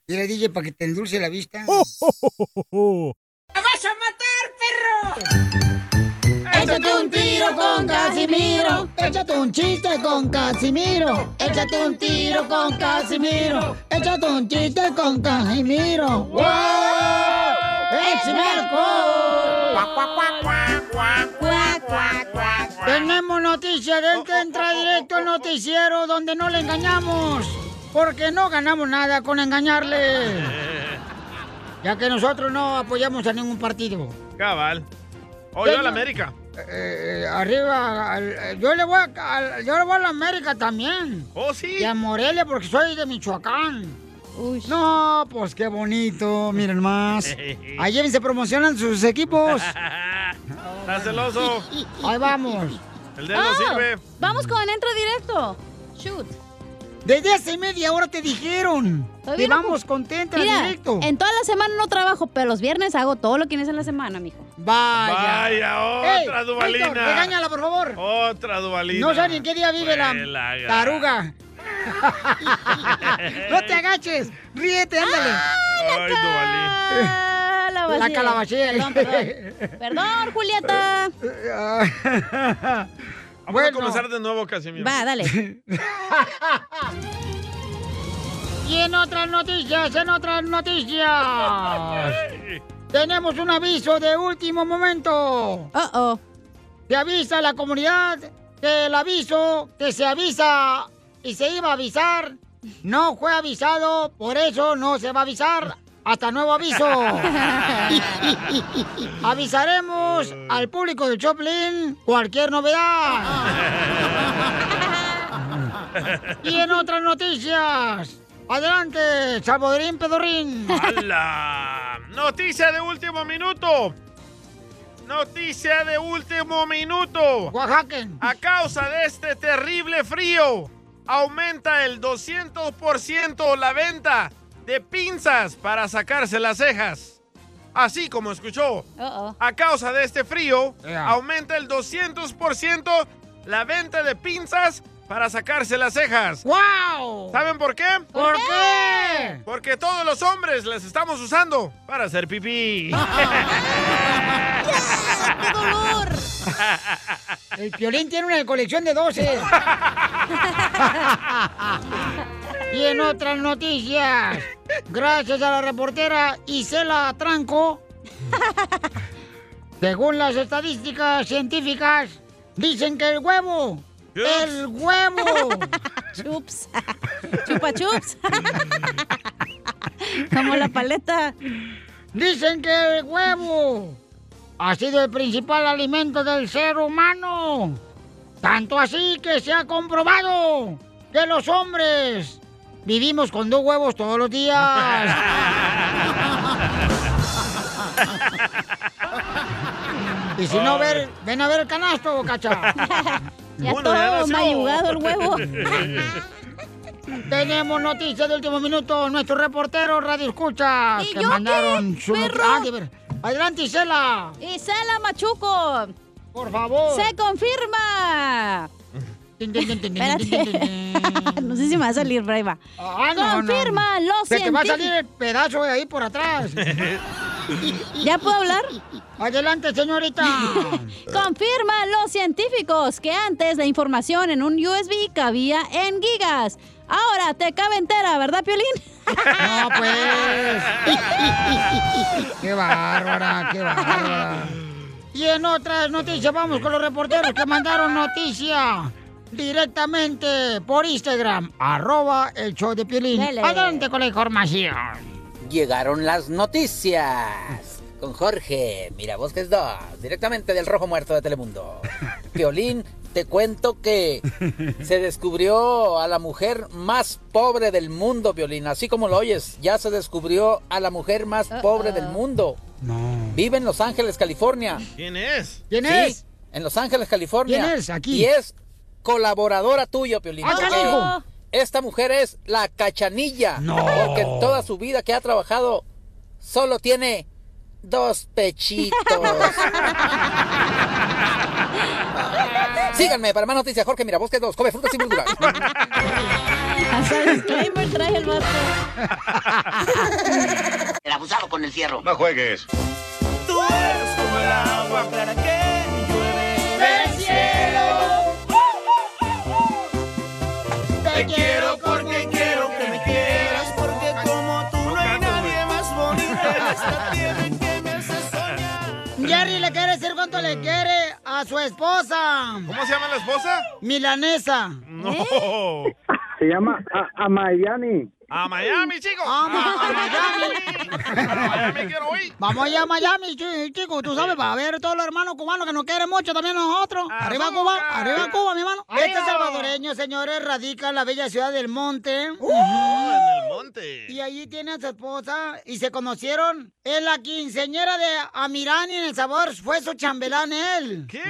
Y le dije para que te endulce la vista. Oh, ¡Me vas a matar, perro! Échate un tiro con Casimiro. Échate un chiste con Casimiro. Échate un tiro con Casimiro. Échate un chiste con Casimiro. ¡Wow! ¡Échame alcohol! Tenemos noticias del que entra directo al noticiero donde no le engañamos. Porque no ganamos nada con engañarle. Ya que nosotros no apoyamos a ningún partido. Cabal. Oh, yo a la. América. Eh, arriba, al- eh, yo le voy a, al- yo le voy a la América también. Oh, sí. Y a Morelia porque soy de Michoacán. No, pues qué bonito, miren más. Ayer se promocionan sus equipos. Está celoso. Ahí vamos. El dedo Oh, sirve. Vamos con entra directo. Shoot. Desde hace media hora te dijeron. Bien vamos contenta Mira, directo. en toda la semana no trabajo, pero los viernes hago todo lo que es en la semana, mijo. Vaya. Vaya, otra Ey, Duvalina. Víctor, regáñala, por favor. Otra Duvalina. No sé ni en qué día vive la taruga. no te agaches. Ríete, ándale. Ay. Ah, la, La vacía. calabacía. Perdón, perdón. Perdón, Julieta. Vamos a comenzar de nuevo, Casimiro. Va, dale. Y en otras noticias, en otras noticias. Tenemos un aviso de último momento. Uh oh. Se avisa a la comunidad que el aviso que se avisa y se iba a avisar no fue avisado, por eso no se va a avisar. Hasta nuevo aviso. Avisaremos al público de Choplin cualquier novedad. Y en otras noticias, adelante, Salvadorín Pedorrín. ¡Hala! Noticia de último minuto. Noticia de último minuto. Oaxaca. A causa de este terrible frío, aumenta el 200% la venta de pinzas para sacarse las cejas. Así como escuchó. A causa de este frío, aumenta el 200% la venta de pinzas para sacarse las cejas. ¡Wow! ¿Saben por qué? ¿Por qué? Porque todos los hombres las estamos usando para hacer pipí. ¡Qué dolor! El Piolín tiene una colección de 12. y en otras noticias, gracias a la reportera Isela Tranco, según las estadísticas científicas, dicen que el huevo, el huevo, Chups. Chupa chups. Como la paleta. Dicen que el huevo ha sido el principal alimento del ser humano. Tanto así que se ha comprobado que los hombres vivimos con dos huevos todos los días. y si no, ver, ven a ver el canasto, cacha. Ya Bueno, ya todo mayugado el huevo. Tenemos noticias de último minuto. Nuestro reportero Radio Escucha ¿Y que yo mandaron qué, su? Ah, de ver- Adelante, Isela. Isela Machuco. Por favor. Se confirma. No sé si me va a salir, pero ahí va. Ah, no, no. Confirma los Se te va a salir el pedazo de ahí por atrás. ¿Ya puedo hablar? Adelante, señorita. Confirma los científicos que antes la información en un USB cabía en gigas. Ahora te cabe entera, ¿verdad, Piolín? No, pues. qué bárbara, qué bárbara. Y en otras noticias, vamos con los reporteros que mandaron noticia directamente por Instagram, arroba el show de Piolín. Dele. Adelante con la información. Llegaron las noticias. Con Jorge, mira vos que es dos, directamente del Rojo Muerto de Telemundo. Violín, te cuento que se descubrió a la mujer más pobre del mundo, Violín. Así como lo oyes, ya se descubrió a la mujer más pobre del mundo. Vive en Los Ángeles, California. ¿Quién es? ¿Quién Sí, es? En Los Ángeles, California. ¿Quién es? Aquí. Y es colaboradora tuya, Piolín. ¡Ah! Esta mujer es la cachanilla. No. Porque en toda su vida que ha trabajado solo tiene dos pechitos. Síganme para más noticias. Jorge Mirabosque 2. Come frutas y verduras. Hasta disclaimer trae el vato. El abusado con el fierro. No juegues. Tú eres como el agua clara que llueve del cielo. Te quiero porque quiero que me quieras, porque como tú no hay nadie más bonito en esta tierra que me hace soñar. Jerry le quiere decir cuánto le quiere a su esposa. ¿Cómo se llama la esposa? Milanesa. No. Se llama a, a Miami. A Miami, chicos. Vamos a Miami. A Miami quiero ir. Vamos allá a Miami, chi- chicos, tú sabes, para ver todos los hermanos cubanos que nos quieren mucho también nosotros. Arriba Cuba, arriba Cuba, mi hermano. Arriba. Este salvadoreño, señores, radica en la bella ciudad del Monte. Oh, en el monte. Y allí tiene a su esposa y se conocieron en la quinceñera de Amirani en El Sabor. Fue su chambelán él. ¿Qué?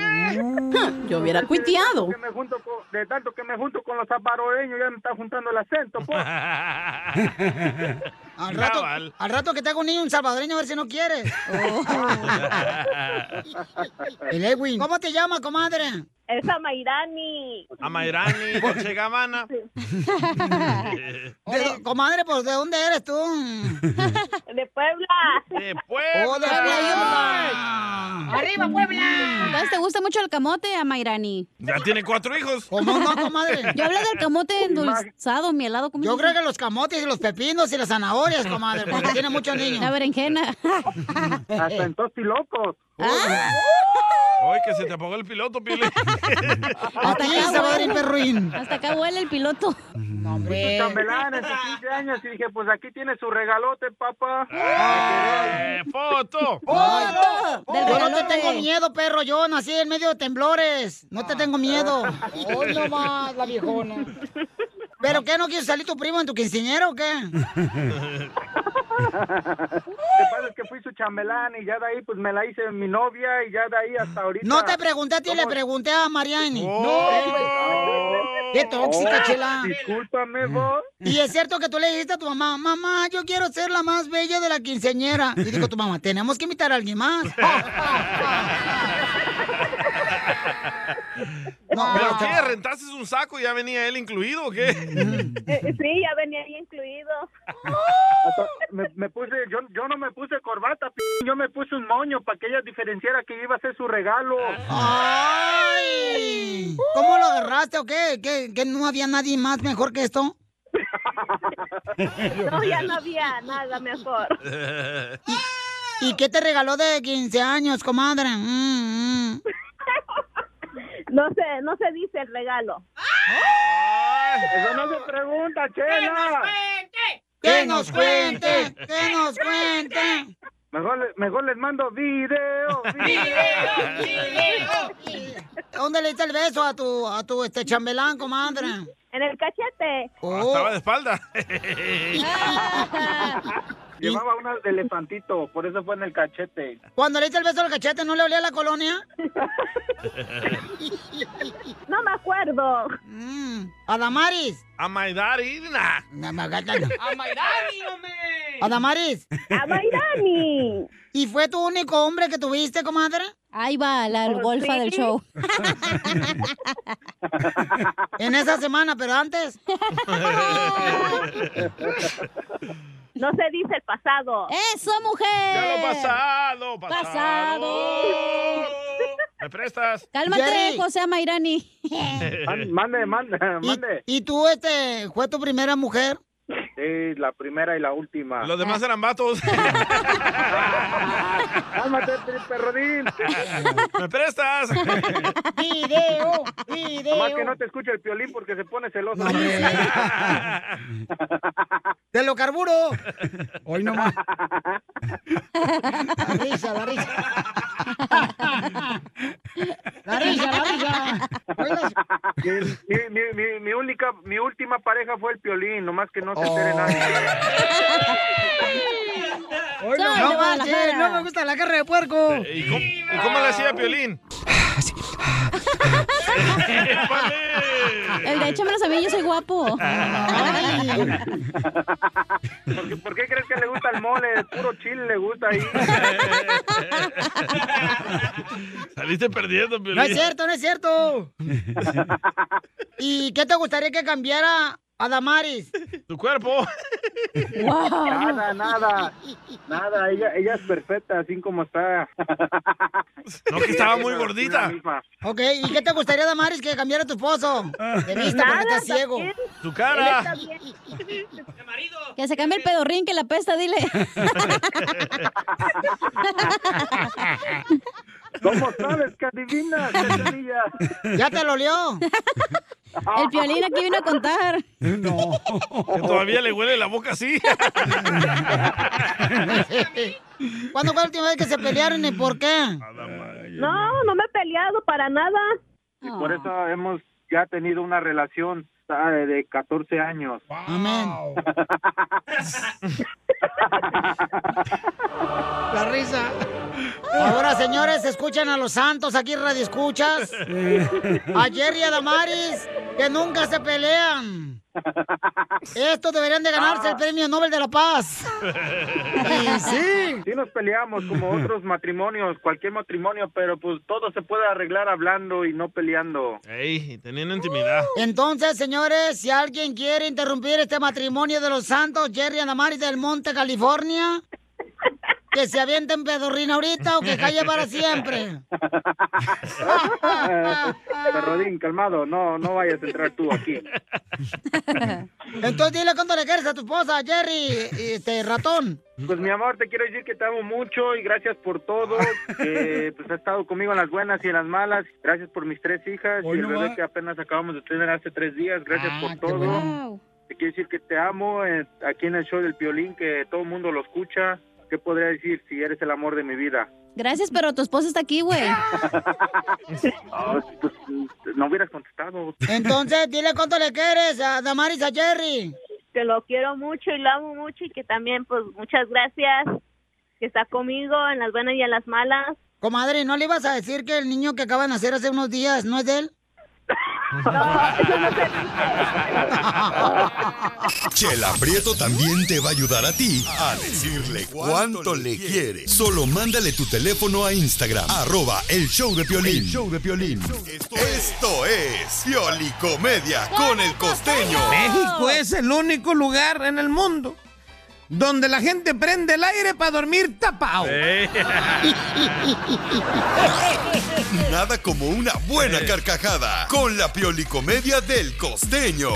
Yo hubiera cuiteado. Que me junto con- de tanto que me junto con los zaparoreños, ya me está juntando el acento, pues. Al rato, Cabal. al rato que te haga un niño un salvadoreño a ver si no quieres. El Edwin. ¿Cómo te llamas, comadre? Es a Mairani. A Mayrani, Dolce Gabbana. De comadre, pues ¿de dónde eres tú? De Puebla. De Puebla. ¡Oh, de Puebla! ¡Arriba, Puebla! Entonces, ¿te gusta mucho el camote a Mayrani? Ya tiene cuatro hijos. ¿Cómo no, comadre? Yo hablo del camote endulzado, mielado. ¿cómo Yo creo que los camotes y los pepinos y las zanahorias, comadre, porque tiene muchos niños. La berenjena. Hasta en tostilocos. Ah. Hoy que se te apagó el piloto, Piolín. A ti, Salvadorín Perruín. Hasta acá huele el piloto. Fui su chambelán en sus 15 años y dije, pues aquí tiene su regalote, papá. Eh, ¡Foto! Yo no te tengo miedo, perro. Yo nací en medio de temblores. No te tengo miedo. Hoy no más, la viejona. ¿Pero qué? ¿No quieres salir tu primo en tu quinceañero o qué? Lo que pasa es que fui su chambelán y ya de ahí pues me la hice mi novia y ya de ahí hasta ahorita. No te pregunté a ti, le pregunté a Mariani. Oh. No, qué tóxica, Oh, chela. Discúlpame, vos. Y es cierto que tú le dijiste a tu mamá, mamá, yo quiero ser la más bella de la quinceañera. Y dijo tu mamá, tenemos que invitar a alguien más. No, ¿Pero no, qué? no. ¿Rentaste un saco y ya venía él incluido o qué? Sí, ya venía ahí incluido. Hasta me, me puse, yo, yo no me puse corbata, p yo me puse un moño para que ella diferenciara que iba a ser su regalo. ¡Ay! ¿Cómo lo agarraste o qué? ¿Que, que no había nadie más mejor que esto? No, ya no había nada mejor. ¿Y qué te regaló de 15 años, comadre? Mm, mm. No sé, no se dice el regalo. Eso no se pregunta, Chela. ¡Que nos cuente! ¡Que nos cuente! Mejor, mejor les mando video, ¿Dónde le diste el beso a tu, a tu este chambelán, comadre? En el cachete. Oh. Estaba de espalda. Llevaba una de elefantito, por eso fue en el cachete. Cuando le diste el beso al cachete, ¿no le olía la colonia? No me acuerdo. Mm. ¿Adamaris? A my daddy, nah. No, me agarra- no. ¡A Mayrani, hombre! ¿Adamaris? ¡A Mayrani! ¿Y fue tu único hombre que tuviste, comadre? Ahí va la Oh, golfa sí. del show. En esa semana, pero antes. No se dice el pasado. ¡Eso, mujer! Ya lo pasado, pasado. Pasado. ¿Me prestas? Cálmate, Jerry. José Mayrani. Man- Mande, mande, mande. ¿Y, y tú, este, fue tu primera mujer? Sí, la primera y la última. Los demás eran vatos. Cálmate, perrodín. ¿Me prestas? ¡Video! ¡Video! Más que no te escuche el piolín porque se pone celoso. ¡Te lo carburo! Hoy no más. La risa, la risa. La risa, la risa. Mi, mi, mi- mi única, mi última pareja fue el piolín, nomás que no se Oh. Entere nadie. hoy no, no no me gusta la carne de puerco. ¿Y cómo, y cómo le hacía Piolín? El de échamelos a mí, yo soy guapo. ¿Por qué, por qué crees que le gusta el mole? Puro chile le gusta ahí. Saliste perdiendo, Piolín. No es cierto, no es cierto. ¿Y qué te gustaría que cambiara a Damaris? Tu cuerpo. Nada, nada. Nada, ella, ella es perfecta, así como está. No, que estaba muy gordita. Ok, ¿y qué te gustaría, Damaris, que cambiara tu esposo? De vista, porque Nada, está ciego. Tu Él cara. está bien. Que se cambie el pedorrín que la pesta, dile. ¿Cómo sabes que adivinas? ¿Ya te lo olió? El piolín aquí vino a contar. No. Que todavía le huele la boca así. ¿Cuándo fue la última vez que se pelearon y por qué? No, no me he peleado para nada. Y por eso hemos ya tenido una relación de de 14 años. Amén. La risa. Ahora, señores, escuchan a los santos aquí en Radio Escuchas. A Jerry y a Damaris, que nunca se pelean. Estos deberían de ganarse el premio Nobel de la Paz. Y sí. Sí nos peleamos como otros matrimonios, cualquier matrimonio, pero pues todo se puede arreglar hablando y no peleando. Ey, teniendo intimidad. Entonces, señores, si alguien quiere interrumpir este matrimonio de los santos, Jerry y Damaris del Monte, California, que se avienten pedorrina ahorita o que calle para siempre. Rodín, calmado, no, no vayas a entrar tú aquí. Entonces dile cuánto le quieres a tu esposa, Jerry, este ratón. Pues mi amor, te quiero decir que te amo mucho y gracias por todo. que pues has estado conmigo en las buenas y en las malas. Gracias por mis tres hijas Hoy y el bebé va. que apenas acabamos de tener hace tres días. Gracias Ah, por todo. bueno. Te quiero decir que te amo eh, aquí en el show del Piolín, que todo el mundo lo escucha. ¿Qué podría decir si eres el amor de mi vida? Gracias, pero tu esposa está aquí, güey. Pues no hubieras contestado. Entonces dile cuánto le quieres a Damaris, a Jerry. Que lo quiero mucho y lo amo mucho y que también, pues, muchas gracias que está conmigo en las buenas y en las malas. Comadre, ¿no le ibas a decir que el niño que acaba de nacer hace unos días no es de él? Chela Prieto también te va a ayudar a ti a decirle cuánto le quiere. Solo mándale tu teléfono a Instagram, arroba el show de Piolín. El show de Piolín. Esto es Piolicomedia con el costeño. México es el único lugar en el mundo donde la gente prende el aire para dormir tapado. Nada como una buena carcajada con la Piolicomedia del costeño.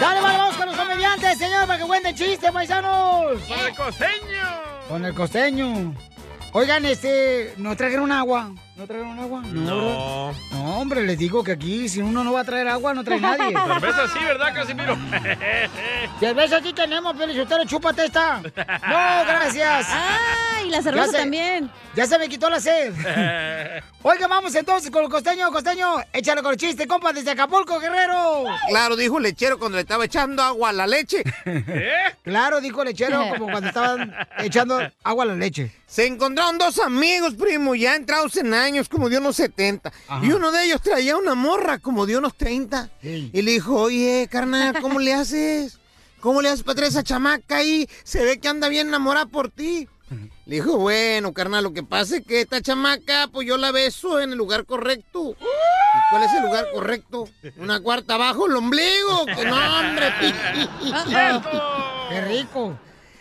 Dale, vale, vamos con los comediantes, señor, para que cuenten chistes, paisanos. ¡Con el costeño! Con el costeño. Oigan, este, ¿no trajeron agua? ¿No trajeron agua? No. No, hombre, les digo que aquí si uno no va a traer agua, no trae nadie. Cerveza sí, ¿verdad, Casimiro? Cerveza sí tenemos, Felicitero, chúpate esta. No, gracias. Ah, y la cerveza Ya se- también. Ya se me quitó la sed. Oiga, vamos entonces con el costeño, costeño. Échale con el chiste, compa, desde Acapulco, Guerrero. Claro, dijo el lechero cuando le estaba echando agua a la leche. Claro, dijo el lechero, como cuando estaban echando agua a la leche. Se encontraron dos amigos, primo, ya entrados en años, como de unos 70. Y uno de ellos traía una morra, como de unos 30. Y le dijo, oye, carnal, ¿cómo le haces? ¿Cómo le haces para traer esa chamaca ahí? Se ve que anda bien enamorada por ti. Le dijo, bueno, carnal, lo que pasa es que esta chamaca, pues yo la beso en el lugar correcto. ¿Y cuál es el lugar correcto? Una cuarta abajo, el ombligo. Que no, hombre. ¡Qué rico!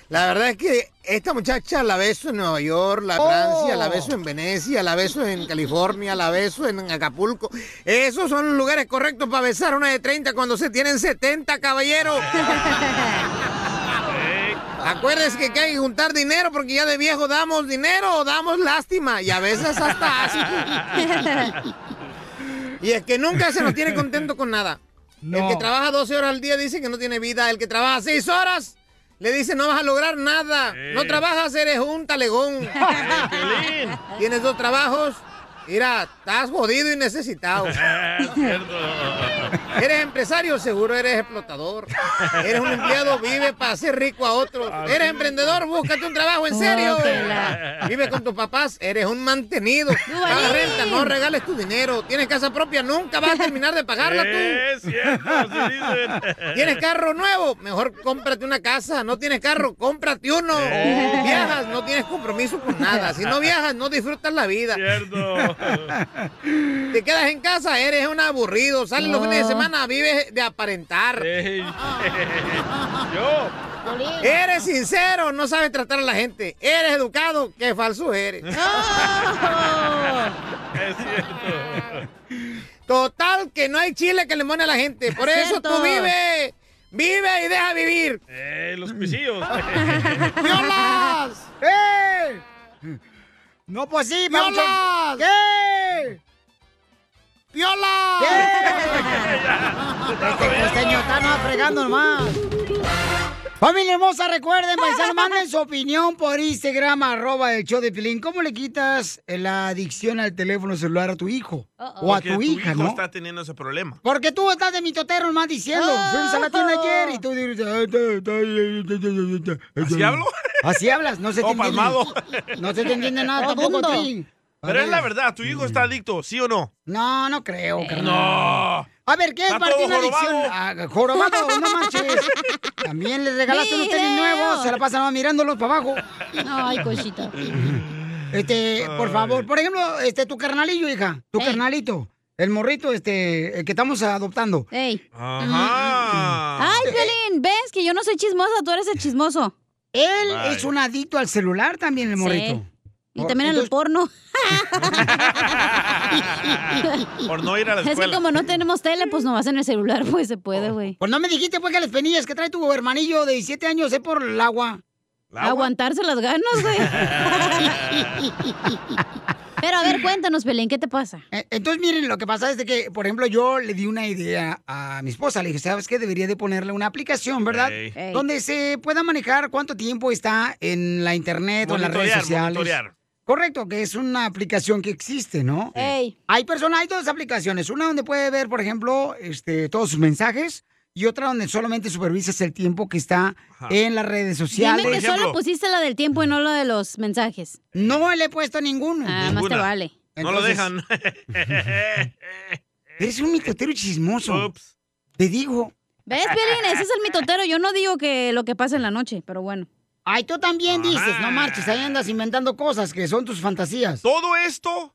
La verdad es que esta muchacha la beso en Nueva York, la Oh. Francia, la beso en Venecia, la beso en California, la beso en Acapulco. Esos son los lugares correctos para besar una de 30 cuando se tienen 70, caballero. Acuérdense que, hay que juntar dinero porque ya de viejo damos dinero o damos lástima y a veces hasta asco. Y es que nunca se nos tiene contento con nada. El que trabaja 12 horas al día dice que no tiene vida. El que trabaja 6 horas le dice no vas a lograr nada. No trabajas, eres un talegón. Tienes dos trabajos. Mira, estás jodido y necesitado. Eres empresario, seguro eres explotador. Eres un empleado, vive para hacer rico a otros. Eres emprendedor, búscate un trabajo en serio. Vive con tus papás, eres un mantenido. Paga renta, no regales tu dinero. Tienes casa propia, nunca vas a terminar de pagarla tú. Es cierto, dicen. ¿Tienes carro nuevo? Mejor cómprate una casa. ¿No tienes carro? Cómprate uno. Eh. Viajas, no tienes compromiso con nada. Si no viajas, no disfrutas la vida. Cierto. Te quedas en casa, eres un aburrido. Sales los fines de semana, vives de aparentar. Yo. Eres sincero, no sabes tratar a la gente. Eres educado, qué falso eres. Es cierto. Total, que no hay chile que le mone a la gente. Por Es eso tú cierto. vive. Y deja vivir. Eh, los pisillos. ¡Violas! ¡Eh! No, pues sí, ¡Violas! ¡Violas! Este costeño está no fregando nomás. Familia hermosa, recuerden, paisanos, manden su opinión por Instagram, arroba el show de Pilín. ¿Cómo le quitas la adicción al teléfono celular a tu hijo? O a Porque tu hija, hijo ¿no? está teniendo ese problema. Porque tú estás de mitotero nomás diciendo. Fuimos a la tienda ayer y tú dices... ¿Así hablo? Así hablas, no se te Oh, entiende. palmado. No se te entiende nada Oh, tampoco ti. Pero es la verdad, tu hijo está adicto, ¿sí o no? No, no creo, carnal. No. A ver, ¿qué es para ti una adicción? jorobado. Ah, jorobado, no marches. También le regalaste unos tenis nuevos, se la pasan nomás mirándolos para abajo. Ay, cosita. Este, por favor, por ejemplo, este, tu carnalillo, hija, tu carnalito, el morrito, este, el que estamos adoptando. Ey. Ajá. Ay, Piolín, ves que yo no soy chismosa, tú eres el chismoso. Él es un adicto al celular también, el morrito. Y también en el porno. Por no ir a la Es que escuela. como no tenemos tele, pues nomás en el celular, pues se puede, güey. Pues no me dijiste, pues, que las penillas que trae tu hermanillo de 17 años es por el agua. Aguantarse las ganas, güey. Pero a ver, cuéntanos, Pelín, ¿qué te pasa? Eh, Entonces, miren, lo que pasa es de que, por ejemplo, yo le di una idea a mi esposa. Le dije, ¿sabes qué? Debería de ponerle una aplicación, ¿verdad? Donde se pueda manejar cuánto tiempo está en la internet o en las redes sociales. monitorear. Correcto, que es una aplicación que existe, ¿no? Hay personas, hay dos aplicaciones. Una donde puede ver, por ejemplo, este, todos sus mensajes y otra donde solamente supervisas el tiempo que está en las redes sociales. Dime que solo pusiste la del tiempo y no la de los mensajes. No le he puesto ninguno. Ah, más te vale. No lo dejan. Eres un mitotero chismoso. Te digo. ¿Ves, Pelín? Ese es el mitotero. Yo no digo que lo que pasa en la noche, pero bueno. Ay, tú también dices, no marches, ahí andas inventando cosas que son tus fantasías. Todo esto,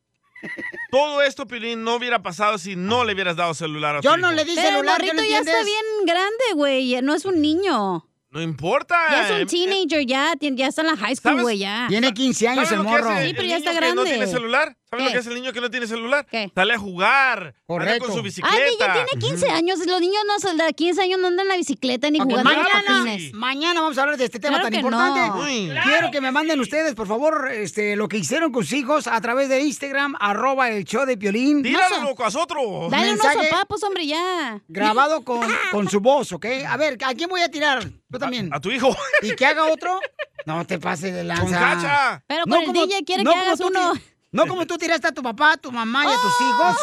todo esto, Pilín, no hubiera pasado si no le hubieras dado celular a tu Yo hijo. no le di Pero el celular, ¿qué no morrito ya está bien grande, güey. No es un niño. No importa. Ya es eh, un teenager, ya, ya está en la high school, güey, ya. Tiene 15 años ¿Sabes el morro. Sí, pero el ya está que no grande. tiene celular? ¿Sabes lo ¿Qué? que hace el niño que no tiene celular? ¿Qué? Sale a jugar. Anda Correcto. con su bicicleta. Ay, ya tiene 15 años. Los niños no, son de 15 años no andan en la bicicleta ni jugando mañana, mañana vamos a hablar de este tema Claro tan que importante. no. Uy. Quiero que me manden ustedes, por favor, este, lo que hicieron con sus hijos a través de Instagram, arroba el show de Piolín. Tíralo, loco, a otro. Dale unos Mensaje sopapos, hombre, ya. grabado con, con su voz, ¿ok? A ver, ¿a quién voy a tirar? Tú también. A tu hijo. ¿Y que haga otro? No te pases de lanza. Con cacha. Pero con el DJ quiere que como hagas tú uno. No como tú tiraste a tu papá, a tu mamá y a tus hijos.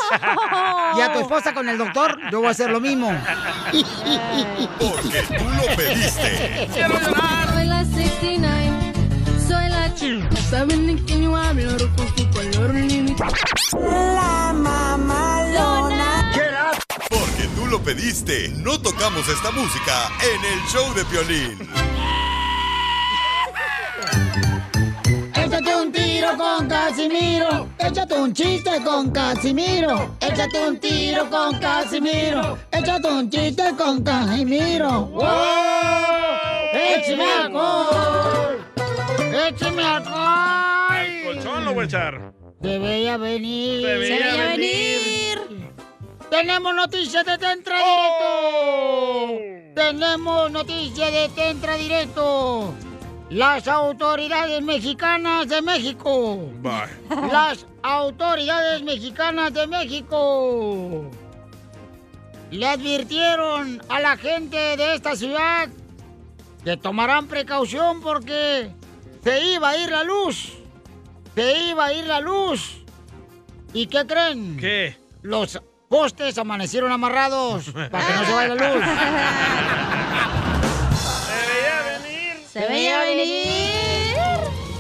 Y a tu esposa con el doctor, yo voy a hacer lo mismo. Porque tú lo pediste. Soy la 69, soy la chica. Saben de quién yo hablo, con color. La mamalona. Porque tú lo pediste. No tocamos esta música en el show de Piolín. Tiro con Casimiro. Échate un chiste con Casimiro. Échate un tiro con Casimiro. Échate un chiste con Casimiro. ¡Wow! ¡Échame alcohol! ¡Échame alcohol! El colchón lo voy a echar. Se veía venir. Se veía Se veía venir. Tenemos noticias de Tentra Oh. Directo. Tenemos noticias de Tentra Directo. Las autoridades mexicanas de México. Bye. Las autoridades mexicanas de México le advirtieron a la gente de esta ciudad que tomarán precaución porque se iba a ir la luz. Se iba a ir la luz. ¿Y qué creen? ¿Qué? Los postes amanecieron amarrados para que no se vaya la luz. Se veía venir.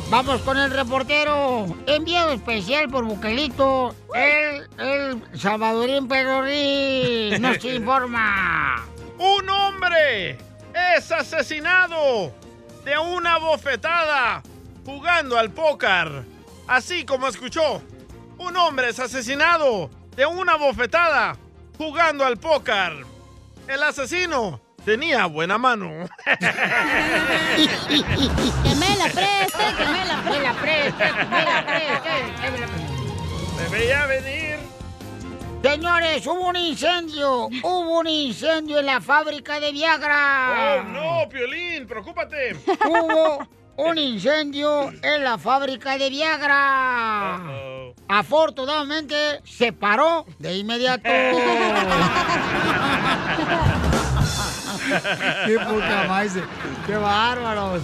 Vamos con el reportero. Enviado especial por Bucalito. El, el Salvadorín Perorí nos informa. Un hombre es asesinado de una bofetada jugando al póker. Así como escuchó. Un hombre es asesinado de una bofetada jugando al póker. El asesino tenía buena mano. Que me la preste, que me la Me la preste, me la preste, que me la preste. Se veía venir. Señores, hubo un incendio. Hubo un incendio en la fábrica de Viagra. Oh, no, Piolín, preocúpate. Hubo un incendio en la fábrica de Viagra. Afortunadamente se paró de inmediato. Qué poca más. Qué bárbaros.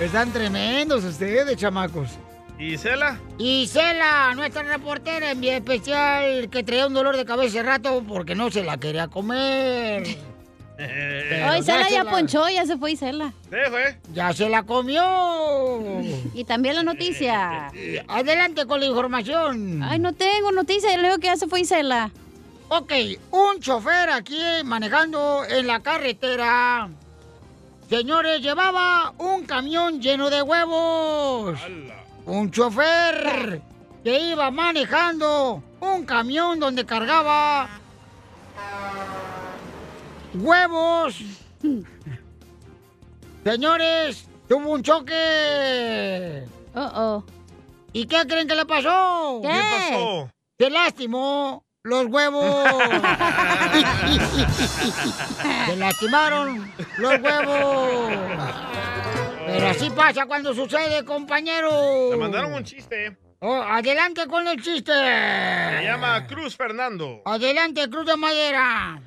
Están tremendos ustedes, chamacos. ¿Y Cela? Y Cela, nuestra reportera en vía especial, que traía un dolor de cabeza hace rato porque no se la quería comer. Pero Hoy se ya la- ponchó, ya se fue Isela. Dejo, ¿eh? Ya se la comió. Y también la noticia. Adelante con la información. Ay, no tengo noticia, yo le digo que ya se fue Isela. Ok, un chofer aquí manejando en la carretera. Señores, llevaba un camión lleno de huevos. Un chofer que iba manejando un camión donde cargaba huevos. Señores, tuvo un choque. Oh, oh. ¿Y qué creen que le pasó? ¿Qué? ¿Qué pasó? Se lastimó los huevos. Se lastimaron los huevos. Pero así pasa cuando sucede, compañero. Le mandaron un chiste. Oh, adelante con el chiste. Se llama Cruz Fernando. Adelante, Cruz de Madera.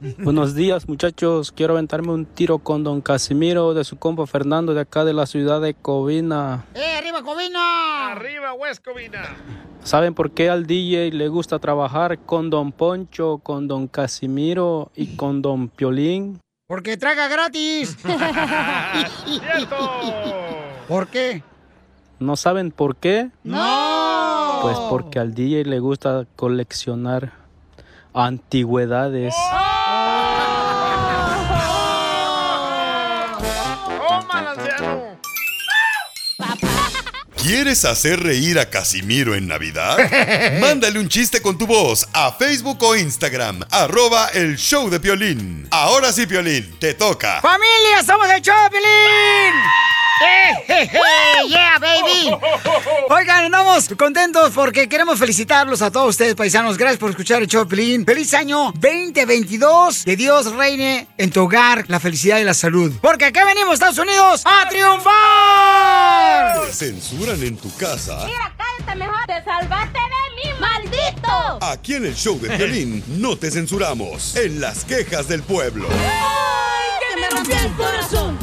Buenos días, muchachos. Quiero aventarme un tiro con don Casimiro de su compa Fernando de acá de la ciudad de Covina. ¡Eh, arriba, Covina! Arriba, West Covina. ¿Saben por qué al DJ le gusta trabajar con don Poncho, con don Casimiro y con don Piolín? Porque traga gratis. ¡Cierto! ¿Por qué? ¿No saben por qué? ¡No! Pues porque al DJ le gusta coleccionar antigüedades. ¡Toma, ¿Quieres hacer reír a Casimiro en Navidad? Mándale un chiste con tu voz a Facebook o Instagram, arroba el show de Piolín. Ahora sí, Piolín, te toca. ¡Familia, somos el Choplin! ¡Eh, je, je! ¡Yeah, baby! Oigan, andamos contentos porque queremos felicitarlos a todos ustedes, paisanos. Gracias por escuchar el Choplin. ¡Feliz año 2022! Que Dios reine en tu hogar la felicidad y la salud. Porque acá venimos, Estados Unidos, a triunfar. ¿Te censuran en tu casa? cállate mejor. Te salvaste de mí, maldito. Aquí en el show de Piolín no te censuramos. En las quejas del pueblo. que me rompió el corazón.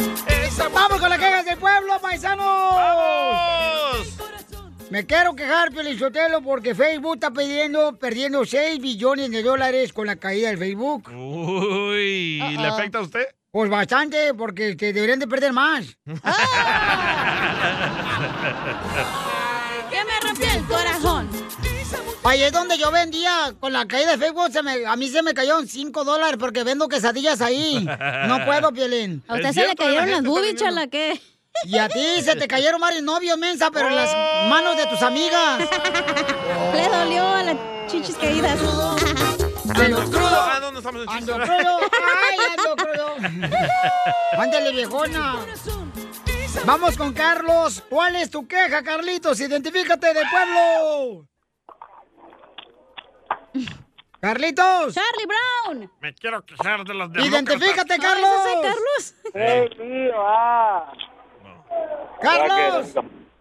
¡Vamos con las quejas del pueblo, paisanos! ¡Vamos! Me quiero quejar, Pelizotelo, porque Facebook está pidiendo, perdiendo 6 billones de dólares con la caída del Facebook. Uy, ¿le afecta a usted? Pues bastante, porque deberían de perder más. Que me rompió el corazón. Oye, es donde yo vendía con la caída de Facebook, se me- a mí se me cayeron 5 dólares porque vendo quesadillas ahí. No puedo, Piolín. ¿A usted se le cayeron las boobies, chala, qué? Y a ti se te cayeron varios novios, mensa, pero en las manos de tus amigas. Le dolió a las chichis caídas. Ando crudo. Ah, ¿dónde estamos en Ando crudo. Ay, ando crudo. Ándale, viejona. Vamos con Carlos. ¿Cuál es tu queja, Carlitos? Identifícate del pueblo. Carlitos. Charlie Brown. Me quiero quejar de las demócratas. Identifícate, Carlos. ese es Carlos. Hey, tío, ah. Carlos.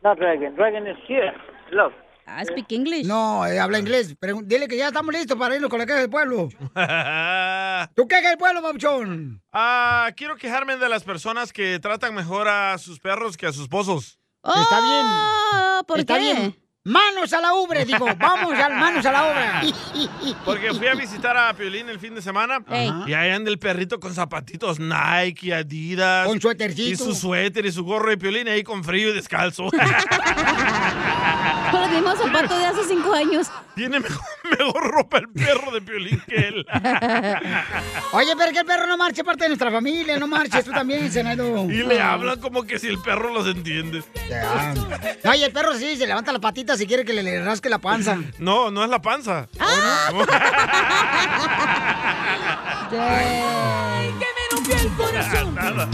Not Reagan. Reagan is here. Look. I speak English. No, eh, habla inglés. Pregun- Dile que ya estamos listos para irnos con la queja del pueblo. ¿Tu queja del pueblo, Papuchón? Ah, quiero quejarme de las personas que tratan mejor a sus perros que a sus esposos. Está bien. Oh, ¿por Está qué? bien. Manos a la ubre, digo. Vamos, al, manos a la obra. Porque fui a visitar a Piolín el fin de semana Ey. y ahí anda el perrito con zapatitos Nike Adidas. Con suétercito. Y su suéter y su gorro de Piolín ahí con frío y descalzo. Con los mismos zapatos de hace cinco años. Tiene mejor, mejor ropa el perro de Piolín que él. Oye, pero que el perro no marche parte de nuestra familia, no marches tú también, Senado. Y le hablan como que si el perro los entiende. No, y el perro sí, se levanta la patita si quiere que le, le rasque la panza. No, no es la panza. Que me rompió el corazón. Nada.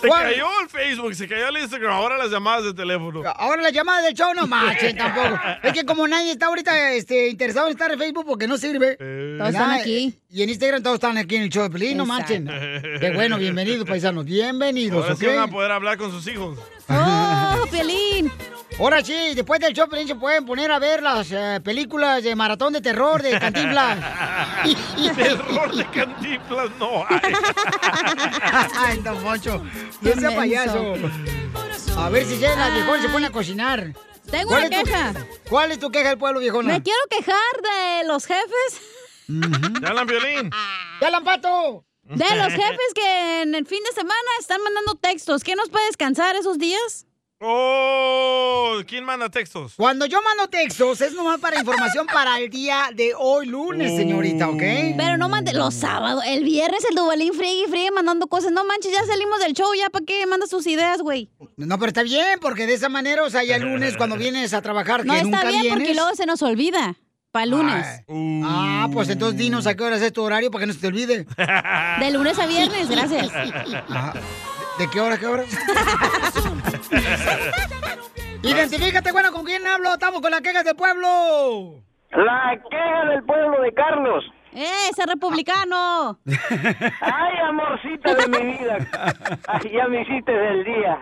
Se cayó el Facebook, se cayó el Instagram, ahora las llamadas de teléfono. Ahora la llamada del show no marchen tampoco. Es que como nadie está ahorita este, interesado en estar en Facebook porque no sirve. Todos están aquí. Y en Instagram todos están aquí en el show de Pelín, no marchen. Qué bueno, bienvenidos, paisanos. Bienvenidos, Ahora ¿ok? sí van a poder hablar con sus hijos. ¡Oh, Pelín! Ahora sí, después del show Pelín se pueden poner a ver las eh, películas de maratón de terror de Cantinflas. Terror de cantiflas no hay. Ay, don Moncho, no sea payaso. A ver si llega el viejón y se pone a cocinar. Tengo ¿Cuál una es tu- queja. ¿Cuál es tu queja del pueblo, viejona? Me quiero quejar de los jefes. ¿Te hablan violín? ¡Ya Lampato! De los jefes que en el fin de semana están mandando textos. ¿Qué nos puede descansar esos días? Oh, ¿quién manda textos? Cuando yo mando textos es nomás para información para el día de hoy lunes, señorita, ¿ok? Pero no mande los sábados. El viernes el Dubalín friegue y friegue mandando cosas. No manches, ya salimos del show. ¿Ya para qué mandas tus ideas, güey? No, pero está bien, porque de esa manera, o sea, ya el lunes cuando vienes a trabajar, No que está nunca bien vienes. porque luego se nos olvida. Para el lunes. Ah, pues entonces dinos a qué hora es tu horario para que no se te olvide. De lunes a viernes, gracias. Ajá. ¿De qué hora, a qué hora? Identifícate, bueno, ¿con quién hablo? Estamos con las quejas del pueblo. La queja del pueblo de Carlos. ¡Eh, ese republicano! Ay, amorcita de mi vida. Ay, ya me hiciste del día.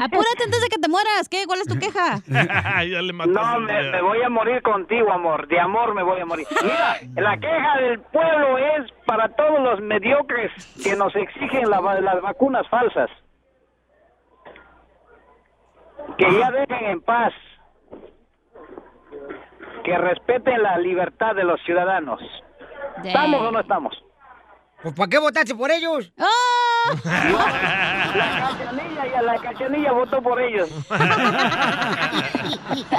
Apúrate antes de que te mueras. ¿Qué? ¿Cuál es tu queja? ya le mataste No, me, voy a morir contigo, amor. De amor me voy a morir. Mira, la queja del pueblo es para todos los mediocres que nos exigen la las vacunas falsas. Que ya dejen en paz. Que respeten la libertad de los ciudadanos. ¿Estamos o no estamos? Pues ¿para qué votaste por ellos? La cachanilla, ya la cachanilla votó por ellos.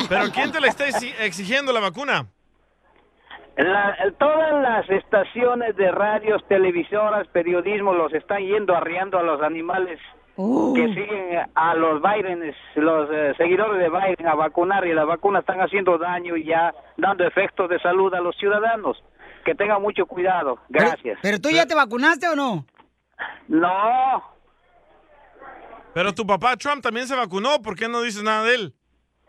¿Pero quién te le está exi- exigiendo la vacuna? La- todas las estaciones de radios, televisoras, periodismo los están yendo arriando a los animales que siguen a los Biden, los eh, seguidores de Biden a vacunar y las vacunas están haciendo daño y ya dando efectos de salud a los ciudadanos. Que tengan mucho cuidado. Gracias. ¿Pero tú ya te vacunaste o no? No. Pero tu papá Trump también se vacunó. ¿Por qué no dices nada de él?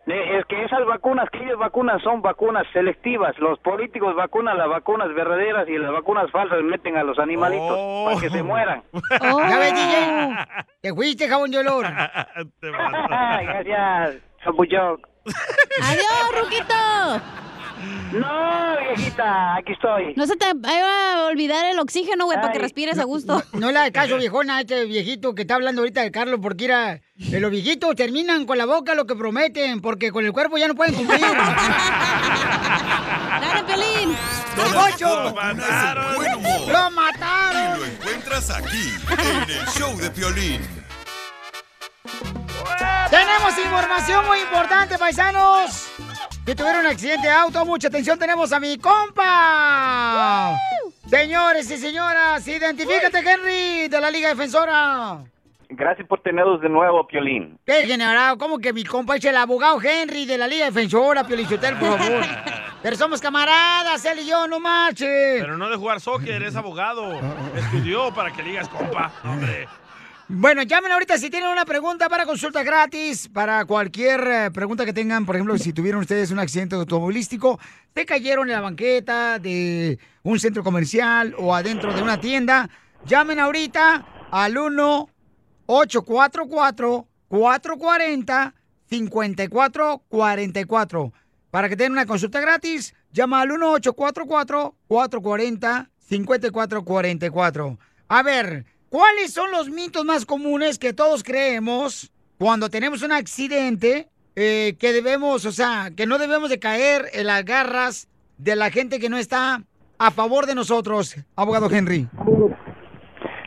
Eh, Es que esas vacunas que ellos vacunan son vacunas selectivas. Los políticos vacunan las vacunas verdaderas y las vacunas falsas meten a los animalitos para que se mueran. ¿Ya ves, DJ? Te fuiste, jabón de olor. Gracias, Chapuchón. ¡Adiós, Ruquito! No, viejita, aquí estoy. No se te va a olvidar el oxígeno, güey, para que respires a gusto. No le hagas caso, viejona, a este viejito que está hablando ahorita de Carlos, porque era, eh, los viejitos terminan con la boca lo que prometen, porque con el cuerpo ya no pueden cumplir. ¡Dale, Pelín! ¡Don Poncho! Lo mataron. ¡Lo mataron! Y lo encuentras aquí, en el show de Piolín. Tenemos información muy importante, paisanos. Que tuvieron un accidente de auto. Mucha atención, tenemos a mi compa. Señores y señoras, identifícate, Henry, de la Liga Defensora. Gracias por tenerlos de nuevo, Piolín. ¿Qué generado? ¿Cómo que mi compa es el abogado Henry de la Liga Defensora, Piolichotel, por favor? Pero somos camaradas, él y yo, no marches. Pero no de jugar soccer, es abogado. Estudió para que le digas compa. Hombre. Bueno, llamen ahorita si tienen una pregunta para consulta gratis, para cualquier eh, pregunta que tengan, por ejemplo, si tuvieron ustedes un accidente automovilístico, se cayeron en la banqueta de un centro comercial o adentro de una tienda, llamen ahorita al 1-844-440-5444. Para que tengan una consulta gratis, llama al 1-844-440-5444. A ver, ¿cuáles son los mitos más comunes que todos creemos cuando tenemos un accidente eh, que debemos, o sea, que no debemos de caer en las garras de la gente que no está a favor de nosotros, abogado Henry?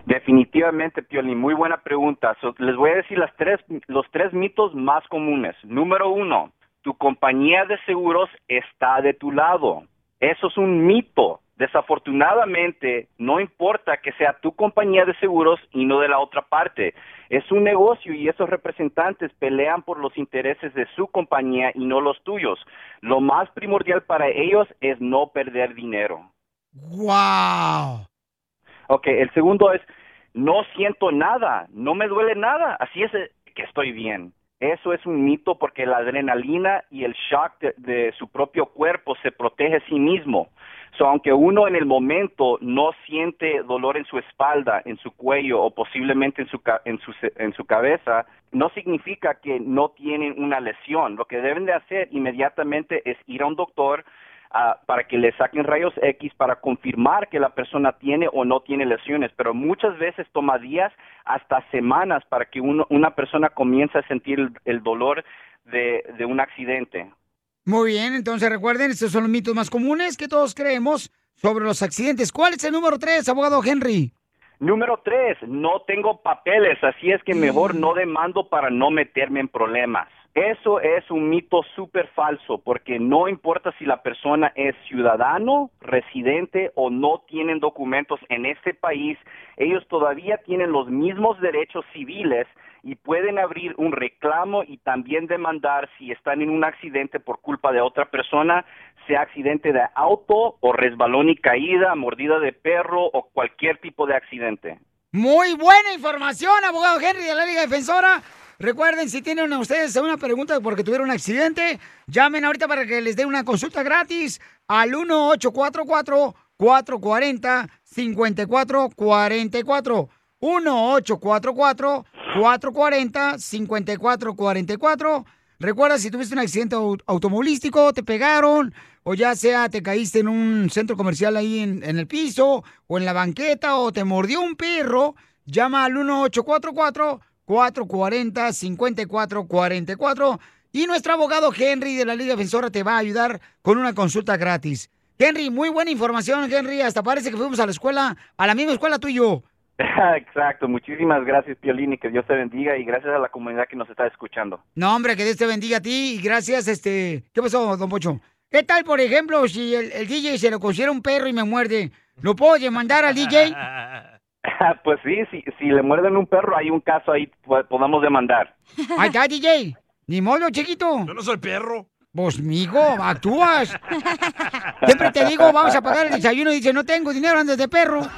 Definitivamente, Piolín, muy buena pregunta. Les voy a decir las tres, los tres mitos más comunes. Número uno, tu compañía de seguros está de tu lado. Eso es un mito. Desafortunadamente, no importa que sea tu compañía de seguros y no de la otra parte. Es un negocio y esos representantes pelean por los intereses de su compañía y no los tuyos. Lo más primordial para ellos es no perder dinero. ¡Wow! Ok, el segundo es, no siento nada, no me duele nada, así es eh, que estoy bien. Eso es un mito porque la adrenalina y el shock de, de su propio cuerpo se protege a sí mismo. So, aunque uno en el momento no siente dolor en su espalda, en su cuello o posiblemente en su, en su, en su cabeza, no significa que no tienen una lesión. Lo que deben de hacer inmediatamente es ir a un doctor, ah, para que le saquen rayos X para confirmar que la persona tiene o no tiene lesiones, pero muchas veces toma días hasta semanas para que uno- una persona comience a sentir el, el dolor de, de un accidente. Muy bien, entonces recuerden, estos son los mitos más comunes que todos creemos sobre los accidentes. ¿Cuál es el número tres, abogado Henry? Número tres, no tengo papeles, así es que mejor no demando para no meterme en problemas. Eso es un mito súper falso, porque no importa si la persona es ciudadano, residente o no tienen documentos en este país, ellos todavía tienen los mismos derechos civiles y pueden abrir un reclamo y también demandar si están en un accidente por culpa de otra persona, sea accidente de auto o resbalón y caída, mordida de perro o cualquier tipo de accidente. Muy buena información, abogado Henry de la Liga Defensora. Recuerden, si tienen ustedes una pregunta porque tuvieron un accidente, llamen ahorita para que les dé una consulta gratis al 1-844-440-5444. 1-844-440-5444. Recuerda, si tuviste un accidente au- automovilístico, te pegaron, o ya sea te caíste en un centro comercial ahí en, en el piso, o en la banqueta, o te mordió un perro, llama al 1844-440-5444. Y nuestro abogado Henry de la Liga Defensora te va a ayudar con una consulta gratis. Henry, muy buena información, Henry. Hasta parece que fuimos a la escuela, a la misma escuela tú y yo. Exacto, muchísimas gracias Piolín y que Dios te bendiga y gracias a la comunidad que nos está escuchando. No, hombre, que Dios te bendiga a ti y gracias, este... ¿Qué pasó, don Pocho? ¿Qué tal, por ejemplo, si el, el DJ se lo considera un perro y me muerde? ¿Lo puedo demandar al DJ? pues sí, si, si le muerden un perro hay un caso ahí, po- podamos demandar. Ahí está, DJ. Ni modo, chiquito. Yo no soy perro. Vos, mijo, actúas. Siempre te digo, vamos a pagar el desayuno y dice, no tengo dinero antes de perro.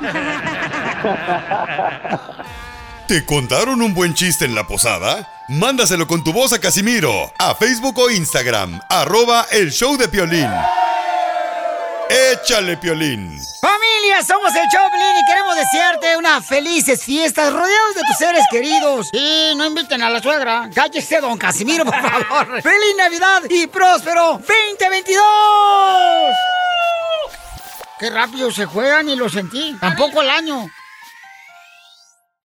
¿Te contaron un buen chiste en la posada? Mándaselo con tu voz a Casimiro, a Facebook o Instagram, arroba el show de Piolín. Échale, Piolín. Familia, somos el Choplin y queremos desearte unas felices fiestas rodeados de tus seres queridos. Y no inviten a la suegra. Cállese, don Casimiro, por favor. ¡Feliz Navidad y próspero 2022! Qué rápido se juegan y lo sentí. Tampoco el año.